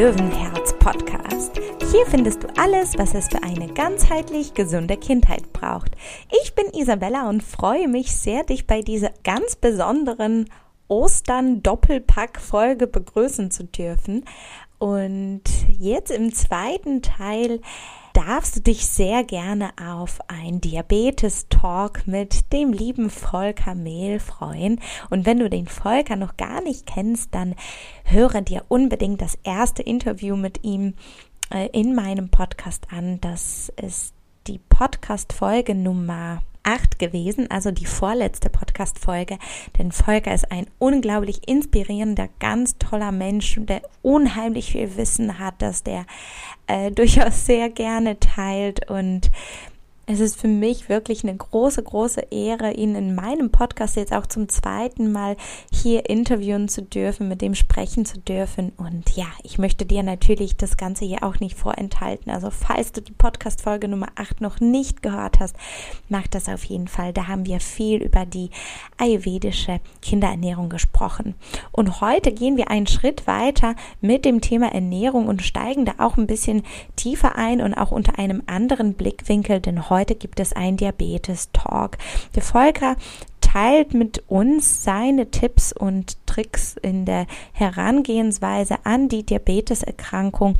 Löwenherz Podcast. Hier findest du alles, was es für eine ganzheitlich gesunde Kindheit braucht. Ich bin Isabella und freue mich sehr, dich bei dieser ganz besonderen Ostern-Doppelpack-Folge begrüßen zu dürfen. Und jetzt im zweiten Teil darfst du dich sehr gerne auf ein Diabetes-Talk mit dem lieben Volker Mehl freuen. Und wenn du den Volker noch gar nicht kennst, dann höre dir unbedingt das erste Interview mit ihm äh, in meinem Podcast an. Das ist die Podcast-Folge Nummer 8 gewesen, also die vorletzte Podcast-Folge. Denn Volker ist ein unglaublich inspirierender, ganz toller Mensch, der unheimlich viel Wissen hat, dass der äh, durchaus sehr gerne teilt und es ist für mich wirklich eine große, große Ehre, ihn in meinem Podcast jetzt auch zum zweiten Mal hier interviewen zu dürfen, mit dem sprechen zu dürfen. Und ja, ich möchte dir natürlich das Ganze hier auch nicht vorenthalten. Also falls du die Podcast-Folge Nummer 8 noch nicht gehört hast, mach das auf jeden Fall. Da haben wir viel über die ayurvedische Kinderernährung gesprochen. Und heute gehen wir einen Schritt weiter mit dem Thema Ernährung und steigen da auch ein bisschen tiefer ein und auch unter einem anderen Blickwinkel, denn heute heute gibt es einen Diabetes-Talk. Der Volker teilt mit uns seine Tipps und Tricks in der Herangehensweise an die Diabeteserkrankung.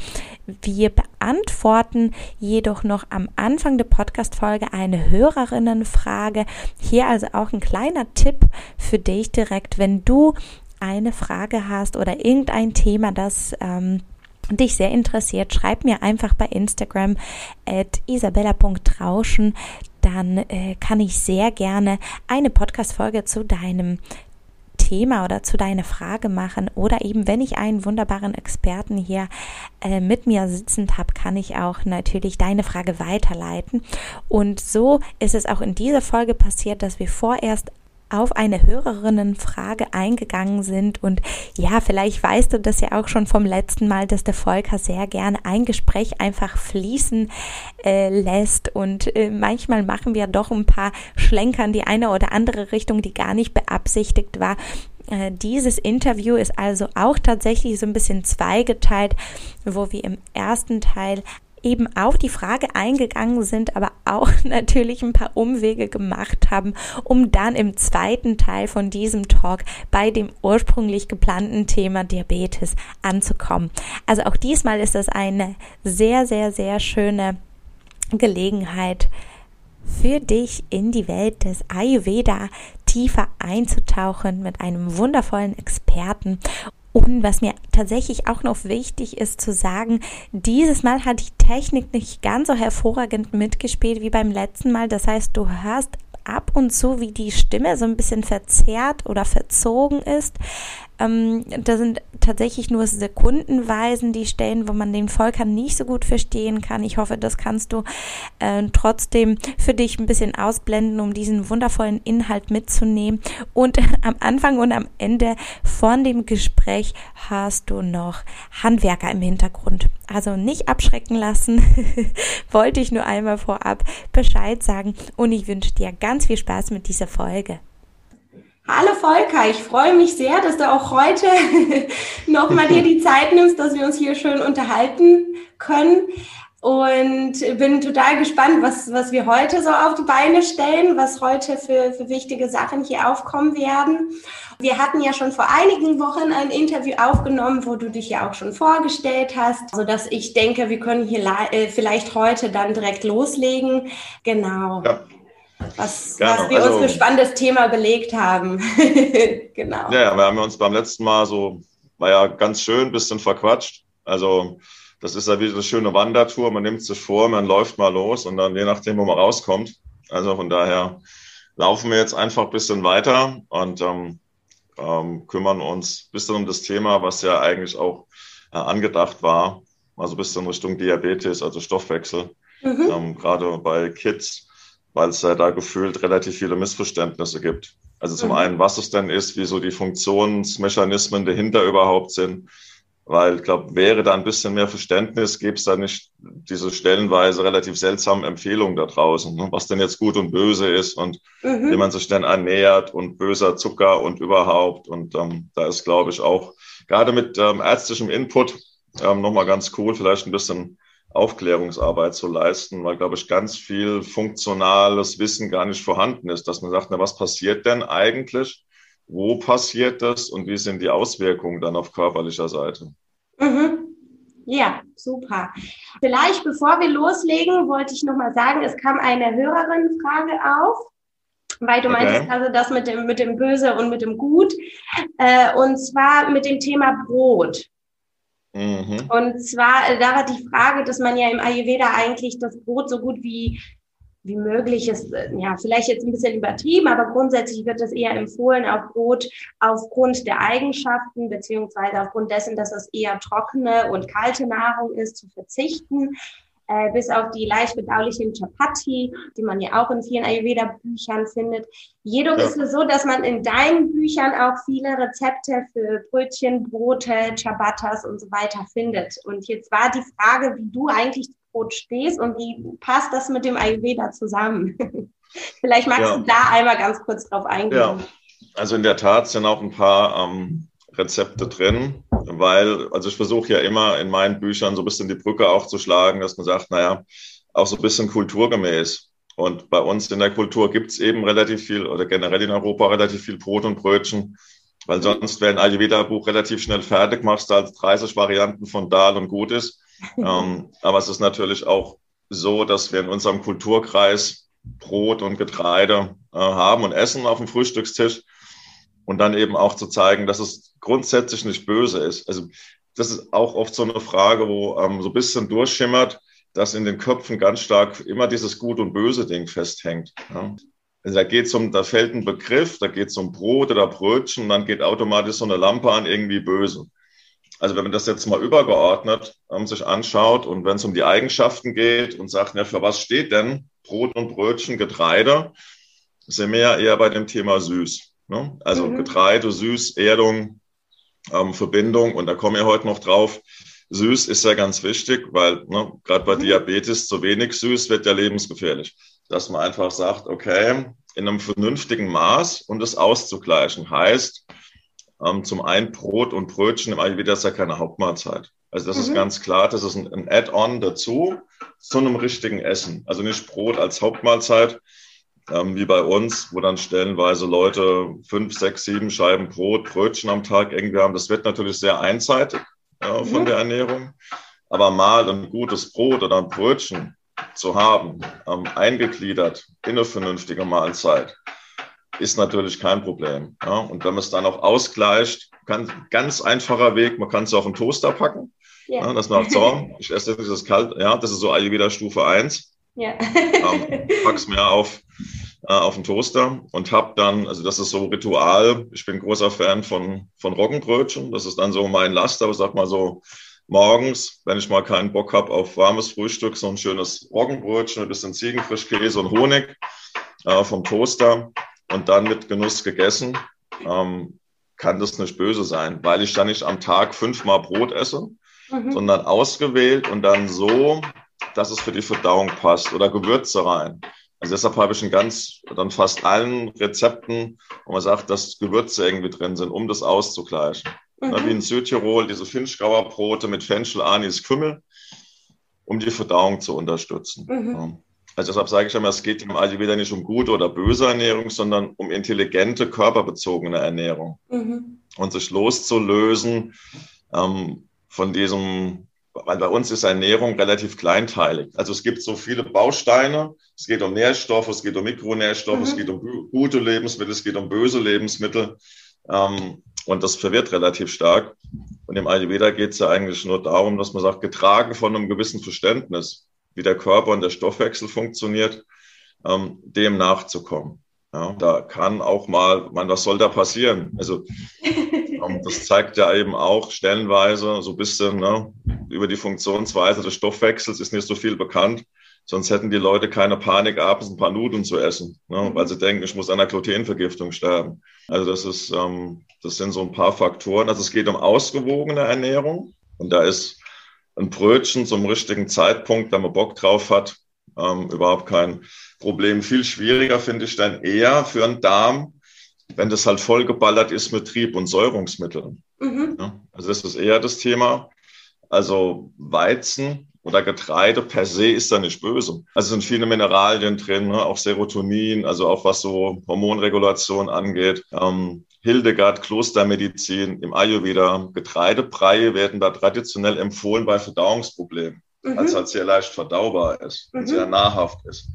Wir beantworten jedoch noch am Anfang der Podcast-Folge eine Hörerinnenfrage. Hier also auch ein kleiner Tipp für dich direkt, wenn du eine Frage hast oder irgendein Thema, das ähm, dich sehr interessiert, schreib mir einfach bei Instagram at isabella.rauschen. Dann äh, kann ich sehr gerne eine Podcast-Folge zu deinem Thema oder zu deiner Frage machen oder eben wenn ich einen wunderbaren Experten hier äh, mit mir sitzend habe, kann ich auch natürlich deine Frage weiterleiten. Und so ist es auch in dieser Folge passiert, dass wir vorerst auf eine Hörerinnenfrage eingegangen sind. Und ja, vielleicht weißt du das ja auch schon vom letzten Mal, dass der Volker sehr gerne ein Gespräch einfach fließen äh, lässt. Und äh, manchmal machen wir doch ein paar Schlenker in die eine oder andere Richtung, die gar nicht beabsichtigt war. Äh, dieses Interview ist also auch tatsächlich so ein bisschen zweigeteilt, wo wir im ersten Teil eben auf die Frage eingegangen sind, aber auch natürlich ein paar Umwege gemacht haben, um dann im zweiten Teil von diesem Talk bei dem ursprünglich geplanten Thema Diabetes anzukommen. Also auch diesmal ist das eine sehr, sehr, sehr schöne Gelegenheit für dich in die Welt des Ayurveda tiefer einzutauchen mit einem wundervollen Experten und was mir tatsächlich auch noch wichtig ist zu sagen, dieses Mal hat die Technik nicht ganz so hervorragend mitgespielt wie beim letzten Mal. Das heißt, du hörst ab und zu, wie die Stimme so ein bisschen verzerrt oder verzogen ist. Ähm, da sind tatsächlich nur sekundenweisen die Stellen, wo man den Volker nicht so gut verstehen kann. Ich hoffe, das kannst du äh, trotzdem für dich ein bisschen ausblenden, um diesen wundervollen Inhalt mitzunehmen. Und am Anfang und am Ende von dem Gespräch hast du noch Handwerker im Hintergrund. Also nicht abschrecken lassen, wollte ich nur einmal vorab Bescheid sagen und ich wünsche dir ganz viel Spaß mit dieser Folge. Hallo Volker, ich freue mich sehr, dass du auch heute nochmal dir die Zeit nimmst, dass wir uns hier schön unterhalten können. Und bin total gespannt, was, was wir heute so auf die Beine stellen, was heute für, für wichtige Sachen hier aufkommen werden. Wir hatten ja schon vor einigen Wochen ein Interview aufgenommen, wo du dich ja auch schon vorgestellt hast, so dass ich denke, wir können hier äh, vielleicht heute dann direkt loslegen. Genau. Ja was, was wir also, uns für spannendes Thema belegt haben. genau. Ja, ja, wir haben uns beim letzten Mal so, war ja ganz schön, ein bisschen verquatscht. Also das ist ja wie eine schöne Wandertour. Man nimmt sich vor, man läuft mal los und dann je nachdem, wo man rauskommt. Also von daher laufen wir jetzt einfach ein bisschen weiter und ähm, ähm, kümmern uns ein bisschen um das Thema, was ja eigentlich auch äh, angedacht war. Also ein bisschen Richtung Diabetes, also Stoffwechsel. Mhm. Ähm, gerade bei Kids weil es ja da gefühlt relativ viele Missverständnisse gibt. Also zum mhm. einen, was es denn ist, wie so die Funktionsmechanismen dahinter überhaupt sind. Weil ich glaube, wäre da ein bisschen mehr Verständnis, gäbe es da nicht diese stellenweise relativ seltsamen Empfehlungen da draußen, ne? was denn jetzt gut und böse ist und mhm. wie man sich denn ernährt und böser Zucker und überhaupt. Und ähm, da ist, glaube ich, auch gerade mit ähm, ärztlichem Input ähm, nochmal ganz cool, vielleicht ein bisschen Aufklärungsarbeit zu leisten, weil, glaube ich, ganz viel funktionales Wissen gar nicht vorhanden ist, dass man sagt, na, was passiert denn eigentlich? Wo passiert das und wie sind die Auswirkungen dann auf körperlicher Seite? Mhm. Ja, super. Vielleicht bevor wir loslegen, wollte ich nochmal sagen, es kam eine Hörerin-Frage auf, weil du okay. meintest also das mit dem, mit dem Böse und mit dem Gut. Äh, und zwar mit dem Thema Brot. Mhm. Und zwar, äh, da war die Frage, dass man ja im Ayurveda eigentlich das Brot so gut wie, wie möglich ist, ja, vielleicht jetzt ein bisschen übertrieben, aber grundsätzlich wird es eher empfohlen, auf Brot aufgrund der Eigenschaften, beziehungsweise aufgrund dessen, dass es eher trockene und kalte Nahrung ist, zu verzichten äh, bis auf die leicht bedaulichen Chapati, die man ja auch in vielen Ayurveda-Büchern findet. Jedoch ja. ist es so, dass man in deinen Büchern auch viele Rezepte für Brötchen, Brote, Chabatas und so weiter findet. Und jetzt war die Frage, wie du eigentlich Brot stehst und wie passt das mit dem Ayurveda zusammen? Vielleicht magst ja. du da einmal ganz kurz drauf eingehen. Ja, also in der Tat sind auch ein paar ähm, Rezepte drin, weil, also ich versuche ja immer in meinen Büchern so ein bisschen die Brücke auch zu schlagen, dass man sagt, naja, auch so ein bisschen kulturgemäß. Und bei uns in der Kultur gibt es eben relativ viel oder generell in Europa relativ viel Brot und Brötchen, weil sonst wäre ein Ayurveda-Buch relativ schnell fertig, machst du als 30 Varianten von Dahl und gut ist. ähm, aber es ist natürlich auch so, dass wir in unserem Kulturkreis Brot und Getreide äh, haben und essen auf dem Frühstückstisch und dann eben auch zu zeigen, dass es grundsätzlich nicht böse ist. Also das ist auch oft so eine Frage, wo ähm, so ein bisschen durchschimmert, dass in den Köpfen ganz stark immer dieses Gut und Böse Ding festhängt. Ja. Also da geht es um, da fällt ein Begriff, da geht es um Brot oder Brötchen, dann geht automatisch so eine Lampe an, irgendwie böse. Also wenn man das jetzt mal übergeordnet ähm, sich anschaut und wenn es um die Eigenschaften geht und sagt, ja, für was steht denn Brot und Brötchen, Getreide, sind wir ja eher bei dem Thema süß. Ne? Also mhm. Getreide, Süß, Erdung, ähm, Verbindung. Und da kommen wir heute noch drauf. Süß ist ja ganz wichtig, weil ne, gerade bei mhm. Diabetes zu wenig süß wird ja lebensgefährlich. Dass man einfach sagt, okay, in einem vernünftigen Maß und es auszugleichen heißt, ähm, zum einen Brot und Brötchen im Ayurveda ist ja keine Hauptmahlzeit. Also das mhm. ist ganz klar, das ist ein, ein Add-on dazu zu einem richtigen Essen. Also nicht Brot als Hauptmahlzeit, ähm, wie bei uns, wo dann stellenweise Leute fünf, sechs, sieben Scheiben Brot, Brötchen am Tag irgendwie haben. Das wird natürlich sehr einseitig äh, von mhm. der Ernährung. Aber mal ein gutes Brot oder ein Brötchen zu haben, ähm, eingegliedert in eine vernünftige Mahlzeit, ist natürlich kein Problem. Ja? Und wenn man es dann auch ausgleicht, kann ganz einfacher Weg, man kann es auf einen Toaster packen. Ja. Ja, das macht so, ich esse dieses kalt, ja, das ist so Ayurveda Stufe 1. Ja. ähm, pack's mir auf äh, auf den Toaster und habe dann, also das ist so Ritual, ich bin großer Fan von, von Roggenbrötchen, das ist dann so mein Laster, aber sag mal so morgens, wenn ich mal keinen Bock habe auf warmes Frühstück, so ein schönes Roggenbrötchen, ein bisschen Ziegenfrischkäse und Honig äh, vom Toaster und dann mit Genuss gegessen, ähm, kann das nicht böse sein, weil ich dann nicht am Tag fünfmal Brot esse, mhm. sondern ausgewählt und dann so, dass es für die Verdauung passt oder Gewürze rein. Also deshalb habe ich in ganz, dann fast allen Rezepten, wo man sagt, dass Gewürze irgendwie drin sind, um das auszugleichen. Mhm. wie in Südtirol diese Finchgauer Brote mit Fenchel, Anis, Kümmel, um die Verdauung zu unterstützen. Mhm. Also deshalb sage ich immer, es geht im Ayurveda nicht um gute oder böse Ernährung, sondern um intelligente, körperbezogene Ernährung. Mhm. Und sich loszulösen ähm, von diesem weil bei uns ist Ernährung relativ kleinteilig. Also es gibt so viele Bausteine. Es geht um Nährstoffe, es geht um Mikronährstoffe, mhm. es geht um gute Lebensmittel, es geht um böse Lebensmittel. Ähm, und das verwirrt relativ stark. Und im Ayurveda geht es ja eigentlich nur darum, dass man sagt, getragen von einem gewissen Verständnis, wie der Körper und der Stoffwechsel funktioniert, ähm, dem nachzukommen. Ja, da kann auch mal, man, was soll da passieren? Also das zeigt ja eben auch stellenweise so ein bisschen ne, über die Funktionsweise des Stoffwechsels ist nicht so viel bekannt. Sonst hätten die Leute keine Panik, abends ein paar Nudeln zu essen, ne, weil sie denken, ich muss an einer Glutenvergiftung sterben. Also das ist, ähm, das sind so ein paar Faktoren. Also es geht um ausgewogene Ernährung und da ist ein Brötchen zum richtigen Zeitpunkt, wenn man Bock drauf hat, ähm, überhaupt kein Problem. Viel schwieriger finde ich dann eher für einen Darm, wenn das halt vollgeballert ist mit Trieb- und Säurungsmitteln. Mhm. Ja, also das ist eher das Thema. Also Weizen oder Getreide per se ist da nicht böse. Also sind viele Mineralien drin, ne? auch Serotonin, also auch was so Hormonregulation angeht. Ähm, Hildegard, Klostermedizin, im Ayurveda, Getreidebrei werden da traditionell empfohlen bei Verdauungsproblemen, mhm. als halt sehr leicht verdaubar ist mhm. und sehr nahrhaft ist.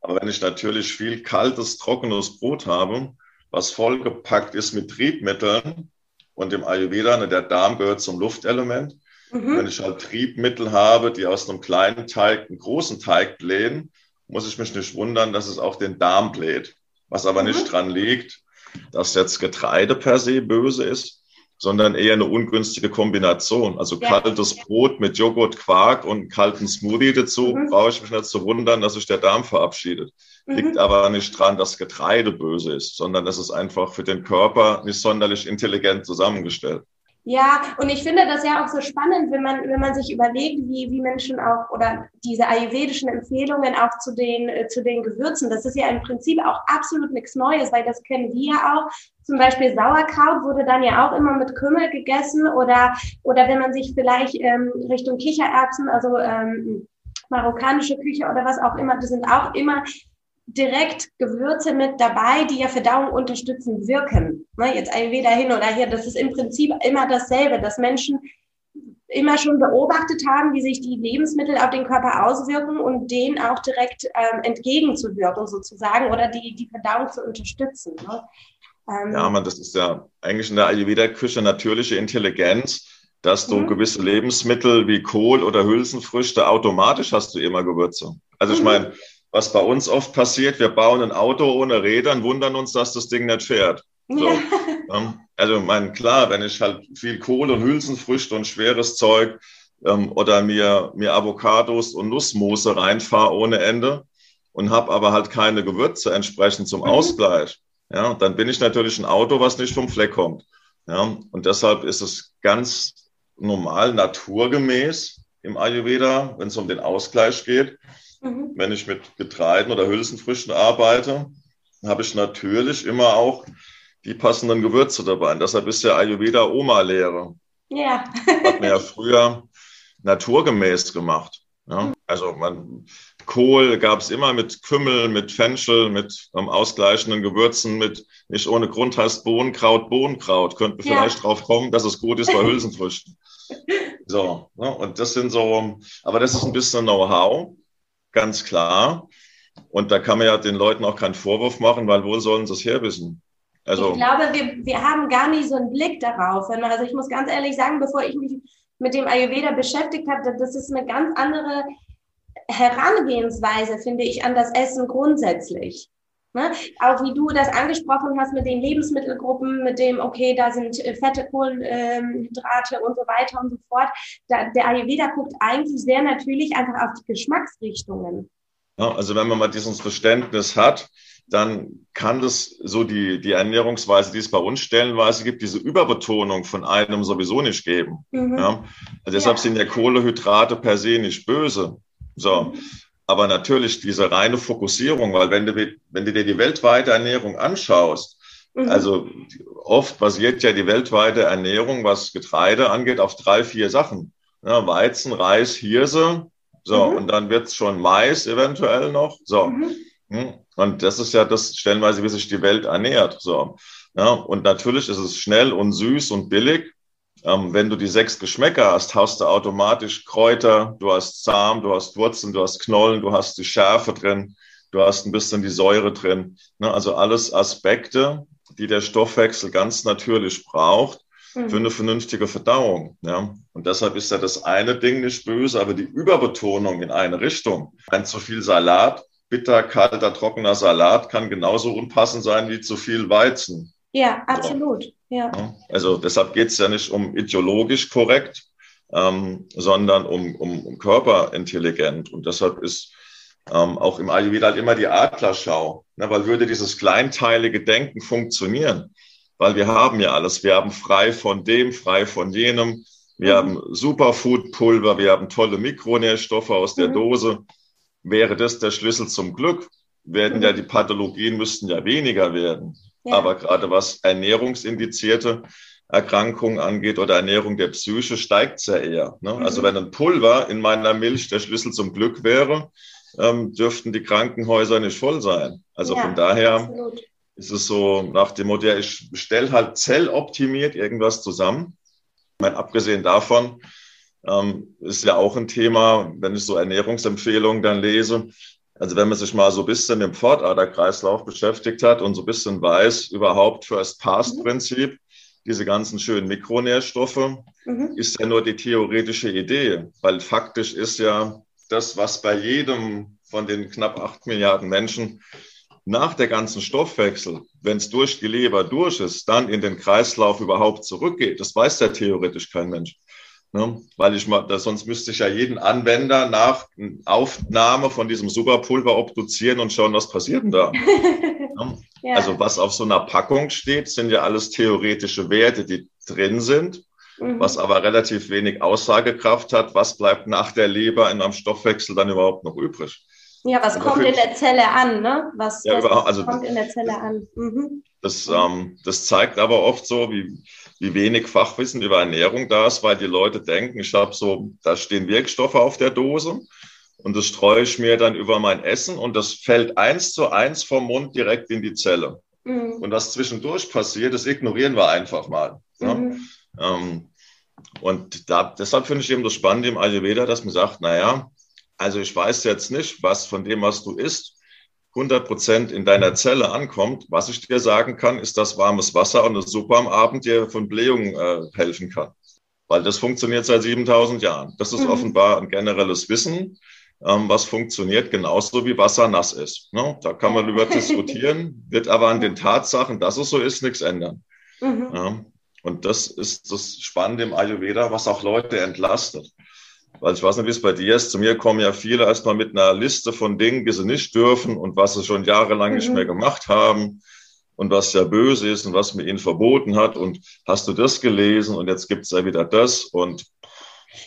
Aber wenn ich natürlich viel kaltes, trockenes Brot habe, was vollgepackt ist mit Triebmitteln, und im Ayurveda, ne, der Darm gehört zum Luftelement, Mhm. Wenn ich halt Triebmittel habe, die aus einem kleinen Teig einen großen Teig blähen, muss ich mich nicht wundern, dass es auch den Darm bläht. Was aber mhm. nicht dran liegt, dass jetzt Getreide per se böse ist, sondern eher eine ungünstige Kombination. Also ja. kaltes Brot mit Joghurt, Quark und kalten Smoothie dazu, mhm. brauche ich mich nicht zu wundern, dass sich der Darm verabschiedet. Mhm. Liegt aber nicht dran, dass Getreide böse ist, sondern es ist einfach für den Körper nicht sonderlich intelligent zusammengestellt. Ja, und ich finde das ja auch so spannend, wenn man, wenn man sich überlegt, wie, wie Menschen auch oder diese ayurvedischen Empfehlungen auch zu den, äh, zu den Gewürzen. Das ist ja im Prinzip auch absolut nichts Neues, weil das kennen wir ja auch. Zum Beispiel Sauerkraut wurde dann ja auch immer mit Kümmel gegessen oder, oder wenn man sich vielleicht ähm, Richtung Kichererbsen, also ähm, marokkanische Küche oder was auch immer, das sind auch immer direkt Gewürze mit dabei, die ja Verdauung unterstützen wirken. Ne, jetzt Ayurveda hin oder her, das ist im Prinzip immer dasselbe, dass Menschen immer schon beobachtet haben, wie sich die Lebensmittel auf den Körper auswirken und denen auch direkt ähm, entgegenzuwirken sozusagen oder die, die Verdauung zu unterstützen. Ne? Ähm, ja, man, das ist ja eigentlich in der Ayurveda-Küche natürliche Intelligenz, dass du mhm. gewisse Lebensmittel wie Kohl oder Hülsenfrüchte automatisch hast du immer Gewürze. Also ich mhm. meine, was bei uns oft passiert, wir bauen ein Auto ohne Räder und wundern uns, dass das Ding nicht fährt. So. Ja. Also, mein, klar, wenn ich halt viel Kohle und Hülsenfrüchte und schweres Zeug ähm, oder mir, mir Avocados und Nussmoose reinfahre ohne Ende und habe aber halt keine Gewürze entsprechend zum mhm. Ausgleich, ja, dann bin ich natürlich ein Auto, was nicht vom Fleck kommt. Ja, und deshalb ist es ganz normal, naturgemäß im Ayurveda, wenn es um den Ausgleich geht, Mhm. Wenn ich mit Getreiden oder Hülsenfrüchten arbeite, habe ich natürlich immer auch die passenden Gewürze dabei. Und deshalb ist der Ayurveda Oma-Lehre. Ja. Hat man ja früher naturgemäß gemacht. Ja? Mhm. Also man, Kohl gab es immer mit Kümmel, mit Fenchel, mit ähm, ausgleichenden Gewürzen, mit nicht ohne Grund heißt Bohnenkraut Bohnenkraut. Könnte ja. vielleicht drauf kommen, dass es gut ist bei Hülsenfrüchten. so, ne? und das sind so, aber das ist ein bisschen Know-how ganz klar. Und da kann man ja den Leuten auch keinen Vorwurf machen, weil wohl sollen sie es herwissen. Also, ich glaube, wir, wir haben gar nicht so einen Blick darauf. Also ich muss ganz ehrlich sagen, bevor ich mich mit dem Ayurveda beschäftigt habe, das ist eine ganz andere Herangehensweise, finde ich, an das Essen grundsätzlich. Ne? Auch wie du das angesprochen hast mit den Lebensmittelgruppen, mit dem, okay, da sind äh, fette Kohlenhydrate und so weiter und so fort. Da, der Ayurveda guckt eigentlich sehr natürlich einfach auf die Geschmacksrichtungen. Ja, also wenn man mal dieses Verständnis hat, dann kann das so die, die Ernährungsweise, die es bei uns stellenweise gibt, diese Überbetonung von einem sowieso nicht geben. Mhm. Ja? Also deshalb ja. sind ja Kohlehydrate per se nicht böse. So. Aber natürlich diese reine Fokussierung, weil wenn du, wenn du dir die weltweite Ernährung anschaust, mhm. also oft basiert ja die weltweite Ernährung, was Getreide angeht, auf drei, vier Sachen. Ja, Weizen, Reis, Hirse, so, mhm. und dann wird's schon Mais eventuell noch. So. Mhm. Hm, und das ist ja das stellenweise, wie sich die Welt ernährt. So. Ja, und natürlich ist es schnell und süß und billig. Ähm, wenn du die sechs Geschmäcker hast, hast du automatisch Kräuter, du hast Samen, du hast Wurzeln, du hast Knollen, du hast die Schärfe drin, du hast ein bisschen die Säure drin. Ne? Also alles Aspekte, die der Stoffwechsel ganz natürlich braucht mhm. für eine vernünftige Verdauung. Ja? Und deshalb ist ja das eine Ding nicht böse, aber die Überbetonung in eine Richtung. Ein zu viel Salat, bitter, kalter, trockener Salat kann genauso unpassend sein wie zu viel Weizen. Ja, absolut. Ja. Also deshalb geht es ja nicht um ideologisch korrekt, ähm, sondern um, um, um körperintelligent. Und deshalb ist ähm, auch im Ayurveda halt immer die Adlerschau, ne, weil würde dieses kleinteilige Denken funktionieren, weil wir haben ja alles. Wir haben frei von dem, frei von jenem. Wir mhm. haben Superfood-Pulver, wir haben tolle Mikronährstoffe aus der mhm. Dose. Wäre das der Schlüssel zum Glück, werden mhm. ja die Pathologien müssten ja weniger werden. Ja. Aber gerade was Ernährungsindizierte Erkrankungen angeht oder Ernährung der Psyche, steigt es ja eher. Ne? Also mhm. Also wenn ein Pulver in meiner Milch der Schlüssel zum Glück wäre, ähm, dürften die Krankenhäuser nicht voll sein. Also ja, von daher absolut. ist es so nach dem Motto, ich stelle halt zelloptimiert irgendwas zusammen. Ich meine, abgesehen davon ähm, ist ja auch ein Thema, wenn ich so Ernährungsempfehlungen dann lese. Also wenn man sich mal so ein bisschen im Pfortaderkreislauf beschäftigt hat und so ein bisschen weiß, überhaupt First-Past-Prinzip, mhm. diese ganzen schönen Mikronährstoffe, mhm. ist ja nur die theoretische Idee, weil faktisch ist ja das, was bei jedem von den knapp acht Milliarden Menschen nach der ganzen Stoffwechsel, wenn es durch die Leber durch ist, dann in den Kreislauf überhaupt zurückgeht. Das weiß ja theoretisch kein Mensch. Ne? Weil ich mal, sonst müsste ich ja jeden Anwender nach Aufnahme von diesem Superpulver obduzieren und schauen, was passiert denn da. ne? ja. Also was auf so einer Packung steht, sind ja alles theoretische Werte, die drin sind mhm. was aber relativ wenig Aussagekraft hat. Was bleibt nach der Leber in einem Stoffwechsel dann überhaupt noch übrig? Ja, was kommt in der Zelle an, ne? Was, ja, was also, kommt in der Zelle an? Mhm. Das, ähm, das zeigt aber oft so, wie, wie wenig Fachwissen über Ernährung da ist, weil die Leute denken, ich habe so, da stehen Wirkstoffe auf der Dose und das streue ich mir dann über mein Essen und das fällt eins zu eins vom Mund direkt in die Zelle. Mhm. Und was zwischendurch passiert, das ignorieren wir einfach mal. Ne? Mhm. Ähm, und da, deshalb finde ich eben das Spannende im Ayurveda, dass man sagt, naja, also ich weiß jetzt nicht, was von dem, was du isst, 100 Prozent in deiner Zelle ankommt. Was ich dir sagen kann, ist, dass warmes Wasser und eine Suppe am Abend dir von Blähungen äh, helfen kann. Weil das funktioniert seit 7000 Jahren. Das ist mhm. offenbar ein generelles Wissen, ähm, was funktioniert genauso wie Wasser nass ist. Ne? Da kann man über diskutieren, wird aber an den Tatsachen, dass es so ist, nichts ändern. Mhm. Ja? Und das ist das Spannende im Ayurveda, was auch Leute entlastet. Weil ich weiß nicht, wie es bei dir ist. Zu mir kommen ja viele erstmal mit einer Liste von Dingen, die sie nicht dürfen und was sie schon jahrelang mhm. nicht mehr gemacht haben und was ja böse ist und was man ihnen verboten hat. Und hast du das gelesen und jetzt gibt es ja wieder das und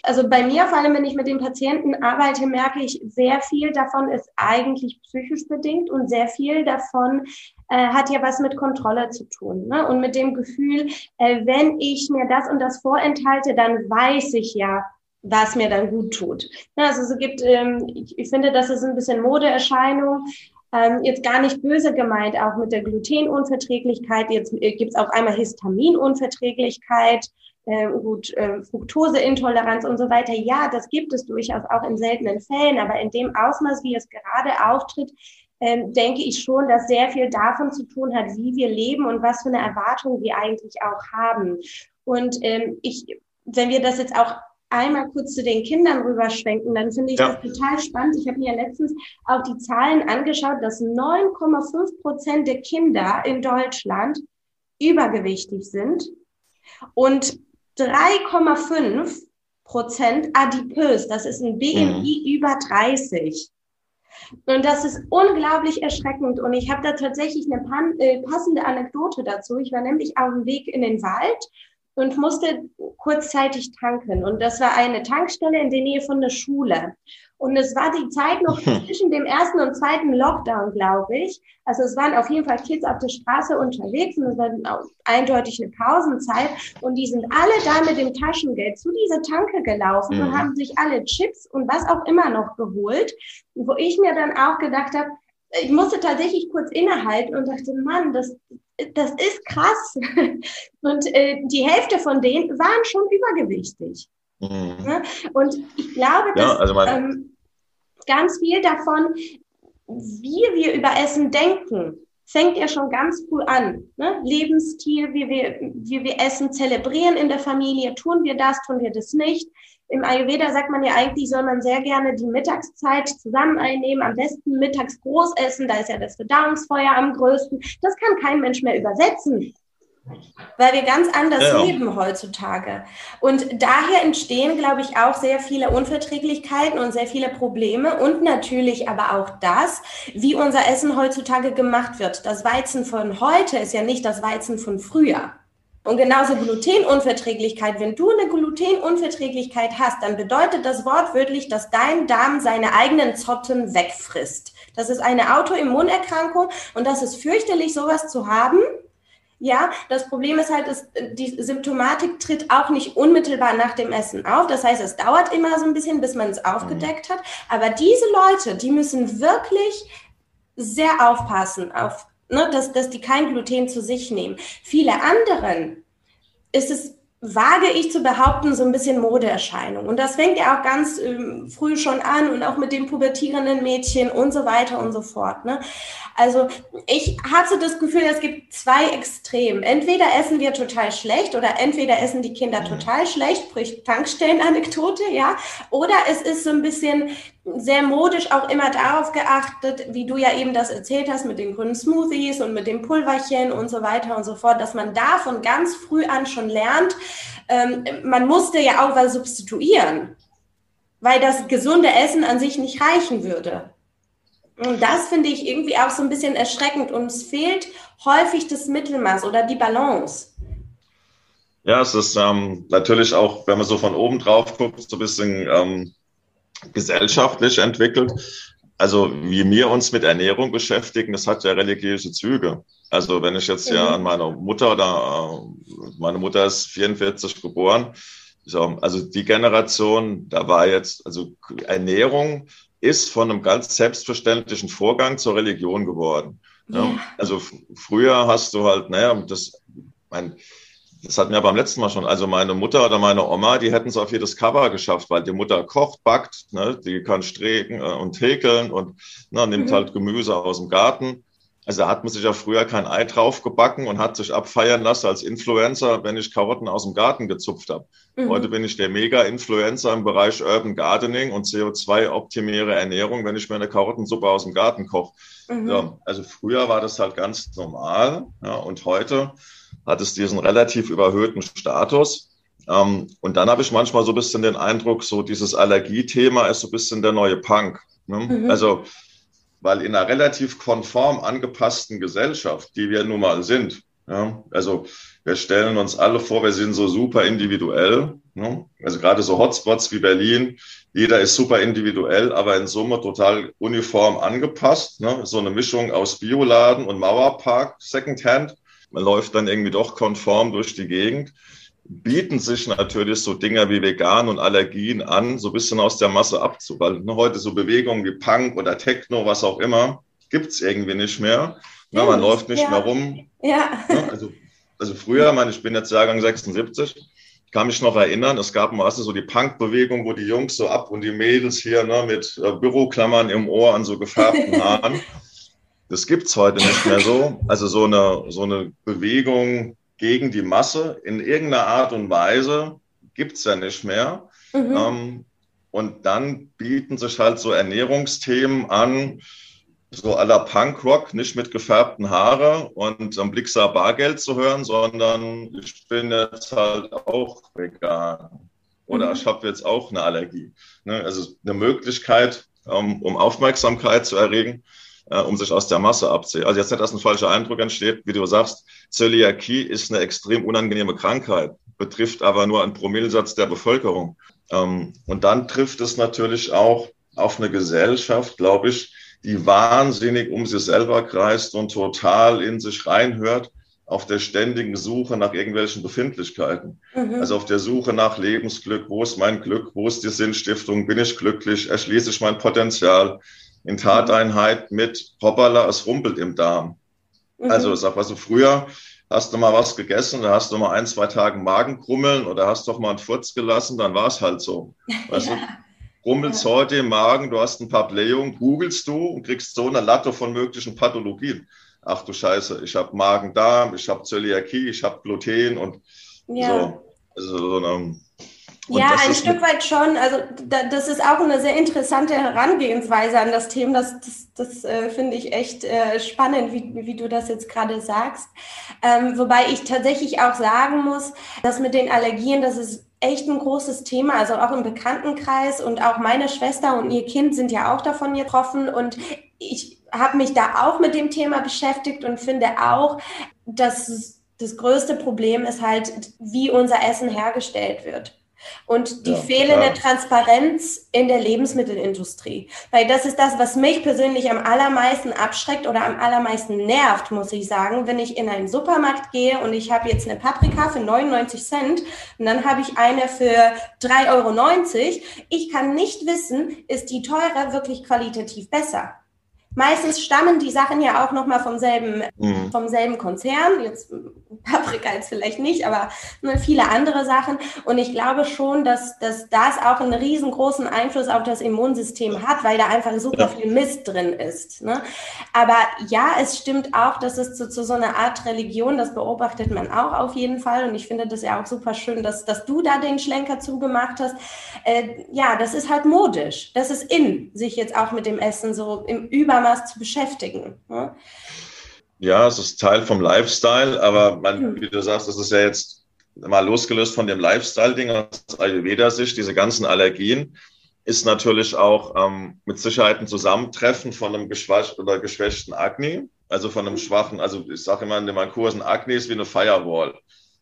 also bei mir, vor allem wenn ich mit den Patienten arbeite, merke ich, sehr viel davon ist eigentlich psychisch bedingt und sehr viel davon äh, hat ja was mit Kontrolle zu tun. Ne? Und mit dem Gefühl, äh, wenn ich mir das und das vorenthalte, dann weiß ich ja, was mir dann gut tut. Ne? Also es gibt, ähm, ich, ich finde, das ist ein bisschen Modeerscheinung. Ähm, jetzt gar nicht böse gemeint, auch mit der Glutenunverträglichkeit. Jetzt äh, gibt es auf einmal Histaminunverträglichkeit äh, gut, äh, Fructoseintoleranz und so weiter. Ja, das gibt es durchaus auch in seltenen Fällen, aber in dem Ausmaß, wie es gerade auftritt, ähm, denke ich schon, dass sehr viel davon zu tun hat, wie wir leben und was für eine Erwartung wir eigentlich auch haben. Und ähm, ich, wenn wir das jetzt auch einmal kurz zu den Kindern rüberschwenken, dann finde ich ja. das total spannend. Ich habe mir ja letztens auch die Zahlen angeschaut, dass 9,5 Prozent der Kinder in Deutschland übergewichtig sind und 3,5 Prozent adipös. Das ist ein BMI mhm. über 30. Und das ist unglaublich erschreckend. Und ich habe da tatsächlich eine äh, passende Anekdote dazu. Ich war nämlich auf dem Weg in den Wald und musste kurzzeitig tanken. Und das war eine Tankstelle in der Nähe von der Schule. Und es war die Zeit noch zwischen dem ersten und zweiten Lockdown, glaube ich. Also es waren auf jeden Fall Kids auf der Straße unterwegs und es war eindeutig eine Pausenzeit. Und die sind alle da mit dem Taschengeld zu dieser Tanke gelaufen mhm. und haben sich alle Chips und was auch immer noch geholt. Wo ich mir dann auch gedacht habe, ich musste tatsächlich kurz innehalten und dachte, Mann, das, das ist krass. Und äh, die Hälfte von denen waren schon übergewichtig. Mhm. Und ich glaube, dass ja, also ähm, ganz viel davon, wie wir über Essen denken, fängt ja schon ganz früh an. Ne? Lebensstil, wie wir, wie wir Essen zelebrieren in der Familie, tun wir das, tun wir das nicht. Im Ayurveda sagt man ja eigentlich, soll man sehr gerne die Mittagszeit zusammen einnehmen, am besten mittags groß essen, da ist ja das Verdauungsfeuer am größten. Das kann kein Mensch mehr übersetzen weil wir ganz anders ja. leben heutzutage. Und daher entstehen, glaube ich, auch sehr viele Unverträglichkeiten und sehr viele Probleme und natürlich aber auch das, wie unser Essen heutzutage gemacht wird. Das Weizen von heute ist ja nicht das Weizen von früher. Und genauso Glutenunverträglichkeit. Wenn du eine Glutenunverträglichkeit hast, dann bedeutet das wortwörtlich, dass dein Darm seine eigenen Zotten wegfrisst. Das ist eine Autoimmunerkrankung und das ist fürchterlich, sowas zu haben Ja, das Problem ist halt, dass die Symptomatik tritt auch nicht unmittelbar nach dem Essen auf. Das heißt, es dauert immer so ein bisschen, bis man es aufgedeckt hat. Aber diese Leute, die müssen wirklich sehr aufpassen, auf, ne, dass, dass die kein Gluten zu sich nehmen. Viele anderen ist es wage ich zu behaupten, so ein bisschen Modeerscheinung. Und das fängt ja auch ganz ähm, früh schon an und auch mit den pubertierenden Mädchen und so weiter und so fort. Ne? Also ich hatte das Gefühl, es gibt zwei Extremen. Entweder essen wir total schlecht oder entweder essen die Kinder mhm. total schlecht, sprich Tankstellenanekdote, ja. Oder es ist so ein bisschen sehr modisch auch immer darauf geachtet, wie du ja eben das erzählt hast mit den grünen Smoothies und mit dem Pulverchen und so weiter und so fort, dass man da von ganz früh an schon lernt, ähm, man musste ja auch was substituieren, weil das gesunde Essen an sich nicht reichen würde. Und das finde ich irgendwie auch so ein bisschen erschreckend und es fehlt häufig das Mittelmaß oder die Balance. Ja, es ist ähm, natürlich auch, wenn man so von oben drauf guckt, so ein bisschen ähm, gesellschaftlich entwickelt. Also wie wir uns mit Ernährung beschäftigen, das hat ja religiöse Züge. Also wenn ich jetzt mhm. ja an meine Mutter oder meine Mutter ist 44 geboren, so, also die Generation, da war jetzt, also Ernährung ist von einem ganz selbstverständlichen Vorgang zur Religion geworden. Ja. Also früher hast du halt, naja, das, mein, das hatten wir beim letzten Mal schon. Also meine Mutter oder meine Oma, die hätten es auf jedes Cover geschafft, weil die Mutter kocht, backt, ne, die kann stricken äh, und häkeln und ne, nimmt mhm. halt Gemüse aus dem Garten. Also da hat man sich ja früher kein Ei drauf gebacken und hat sich abfeiern lassen als Influencer, wenn ich Karotten aus dem Garten gezupft habe. Mhm. Heute bin ich der Mega-Influencer im Bereich Urban Gardening und CO2-optimäre Ernährung, wenn ich mir eine Karottensuppe aus dem Garten koche. Mhm. Ja, also früher war das halt ganz normal ja, und heute hat es diesen relativ überhöhten Status. Ähm, und dann habe ich manchmal so ein bisschen den Eindruck, so dieses Allergiethema ist so ein bisschen der neue Punk. Ne? Mhm. Also, weil in einer relativ konform angepassten Gesellschaft, die wir nun mal sind, ja, also wir stellen uns alle vor, wir sind so super individuell. Ne? Also gerade so Hotspots wie Berlin, jeder ist super individuell, aber in Summe total uniform angepasst. Ne? So eine Mischung aus Bioladen und Mauerpark, Secondhand man läuft dann irgendwie doch konform durch die Gegend, bieten sich natürlich so Dinge wie Vegan und Allergien an, so ein bisschen aus der Masse abzuwalten. Ne, heute so Bewegungen wie Punk oder Techno, was auch immer, gibt's irgendwie nicht mehr. Na, man läuft nicht ja. mehr rum. Ja. Ne, also, also früher, meine, ich bin jetzt Jahrgang 76, kann mich noch erinnern, es gab mal so die Punk-Bewegung, wo die Jungs so ab und die Mädels hier ne, mit äh, Büroklammern im Ohr an so gefärbten Haaren. Das gibt's heute nicht mehr so. Also so eine, so eine Bewegung gegen die Masse in irgendeiner Art und Weise gibt's ja nicht mehr. Mhm. Ähm, und dann bieten sich halt so Ernährungsthemen an, so à la Punkrock, nicht mit gefärbten Haare und am Blicksar Bargeld zu hören, sondern ich bin jetzt halt auch vegan. Oder mhm. ich habe jetzt auch eine Allergie. Ne? Also eine Möglichkeit, um, um Aufmerksamkeit zu erregen äh, um sich aus der Masse abzuziehen. Also jetzt nicht, dass ein falscher Eindruck entsteht, wie du sagst, Zöliakie ist eine extrem unangenehme Krankheit, betrifft aber nur einen Promillesatz der Bevölkerung. Ähm, und dann trifft es natürlich auch auf eine Gesellschaft, glaube ich, die wahnsinnig um sich selber kreist und total in sich reinhört auf der ständigen Suche nach irgendwelchen Befindlichkeiten. Mhm. Also auf der Suche nach Lebensglück. Wo ist mein Glück? Wo ist die Sinnstiftung? Bin ich glücklich? Erschließe ich mein Potenzial? In Tateinheit mit Hoppala, es rumpelt im Darm. Mhm. Also sag mal so, früher hast du mal was gegessen, da hast du mal ein, zwei Tage Magenkrummeln oder hast doch mal einen Furz gelassen, dann war es halt so. Weißt ja. du, rummelst ja. heute im Magen, du hast ein paar Blähungen, googelst du und kriegst so eine Latte von möglichen Pathologien. Ach du Scheiße, ich habe Magen-Darm, ich habe Zöliakie, ich habe Gluten und ja. so. Also so eine und ja, ein Stück weit schon. Also da, das ist auch eine sehr interessante Herangehensweise an das Thema. Das, das, das äh, finde ich echt äh, spannend, wie, wie du das jetzt gerade sagst. Ähm, wobei ich tatsächlich auch sagen muss, dass mit den Allergien, das ist echt ein großes Thema, also auch im Bekanntenkreis und auch meine Schwester und ihr Kind sind ja auch davon getroffen und ich habe mich da auch mit dem Thema beschäftigt und finde auch, dass das größte Problem ist halt, wie unser Essen hergestellt wird. Und die ja, fehlende klar. Transparenz in der Lebensmittelindustrie. Weil das ist das, was mich persönlich am allermeisten abschreckt oder am allermeisten nervt, muss ich sagen, wenn ich in einen Supermarkt gehe und ich habe jetzt eine Paprika für 99 Cent und dann habe ich eine für 3,90 Euro. Ich kann nicht wissen, ist die teure wirklich qualitativ besser. Meistens stammen die Sachen ja auch nochmal vom selben, mhm. vom selben Konzern. Jetzt Paprika jetzt vielleicht nicht, aber viele andere Sachen. Und ich glaube schon, dass, dass das auch einen riesengroßen Einfluss auf das Immunsystem hat, weil da einfach super viel Mist drin ist. Ne? Aber ja, es stimmt auch, dass es zu, zu so einer Art Religion, das beobachtet man auch auf jeden Fall. Und ich finde das ja auch super schön, dass, dass du da den Schlenker zugemacht hast. Äh, ja, das ist halt modisch. Das ist in, sich jetzt auch mit dem Essen so im Übermaß zu beschäftigen. Ne? Ja, es ist Teil vom Lifestyle, aber man, wie du sagst, das ist ja jetzt mal losgelöst von dem Lifestyle-Ding aus Ayurveda-Sicht, diese ganzen Allergien, ist natürlich auch ähm, mit Sicherheit ein Zusammentreffen von einem geschwächt oder geschwächten Agni, also von einem schwachen, also ich sage immer in den Kursen, Agni ist wie eine Firewall.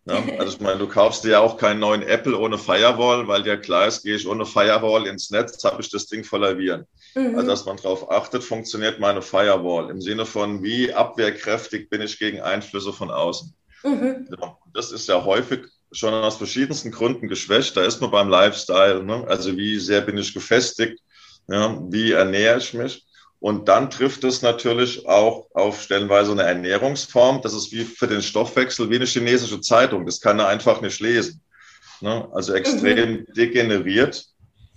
Ja, also ich meine, du kaufst dir ja auch keinen neuen Apple ohne Firewall, weil dir klar ist, gehe ich ohne Firewall ins Netz, habe ich das Ding voller Viren. Mhm. Also dass man darauf achtet, funktioniert meine Firewall im Sinne von, wie abwehrkräftig bin ich gegen Einflüsse von außen. Mhm. Ja, das ist ja häufig schon aus verschiedensten Gründen geschwächt. Da ist man beim Lifestyle. Ne? Also wie sehr bin ich gefestigt? Ja? Wie ernähre ich mich? Und dann trifft es natürlich auch auf stellenweise eine Ernährungsform. Das ist wie für den Stoffwechsel wie eine chinesische Zeitung. Das kann er einfach nicht lesen. Ne? Also extrem mhm. degeneriert.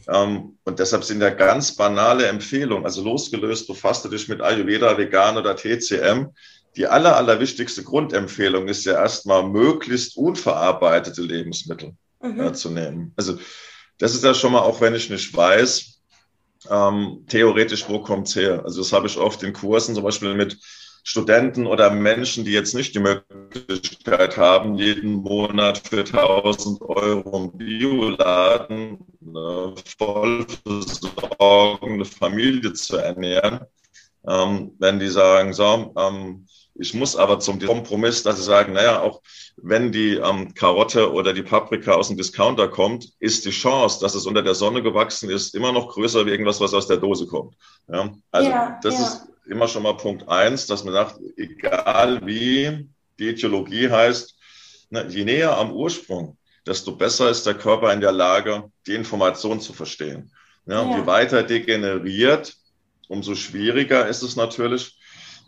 Ähm, und deshalb sind ja ganz banale Empfehlungen, also losgelöst, befasst du dich mit Ayurveda, Vegan oder TCM. Die aller, allerwichtigste Grundempfehlung ist ja erstmal möglichst unverarbeitete Lebensmittel mhm. ja, zu nehmen. Also das ist ja schon mal, auch wenn ich nicht weiß, ähm, theoretisch, wo kommt's her? Also das habe ich oft in Kursen, zum Beispiel mit Studenten oder Menschen, die jetzt nicht die Möglichkeit haben, jeden Monat für 1000 Euro im Bioladen eine voll versorgende Familie zu ernähren. Ähm, wenn die sagen, so, ähm, ich muss aber zum Kompromiss, dass sie sagen, naja, auch wenn die ähm, Karotte oder die Paprika aus dem Discounter kommt, ist die Chance, dass es unter der Sonne gewachsen ist, immer noch größer wie irgendwas, was aus der Dose kommt. Ja? Also ja, das ja. ist immer schon mal Punkt eins, dass man sagt, egal wie die Etiologie heißt, na, je näher am Ursprung, desto besser ist der Körper in der Lage, die Information zu verstehen. Ja, ja. Je weiter degeneriert, umso schwieriger ist es natürlich,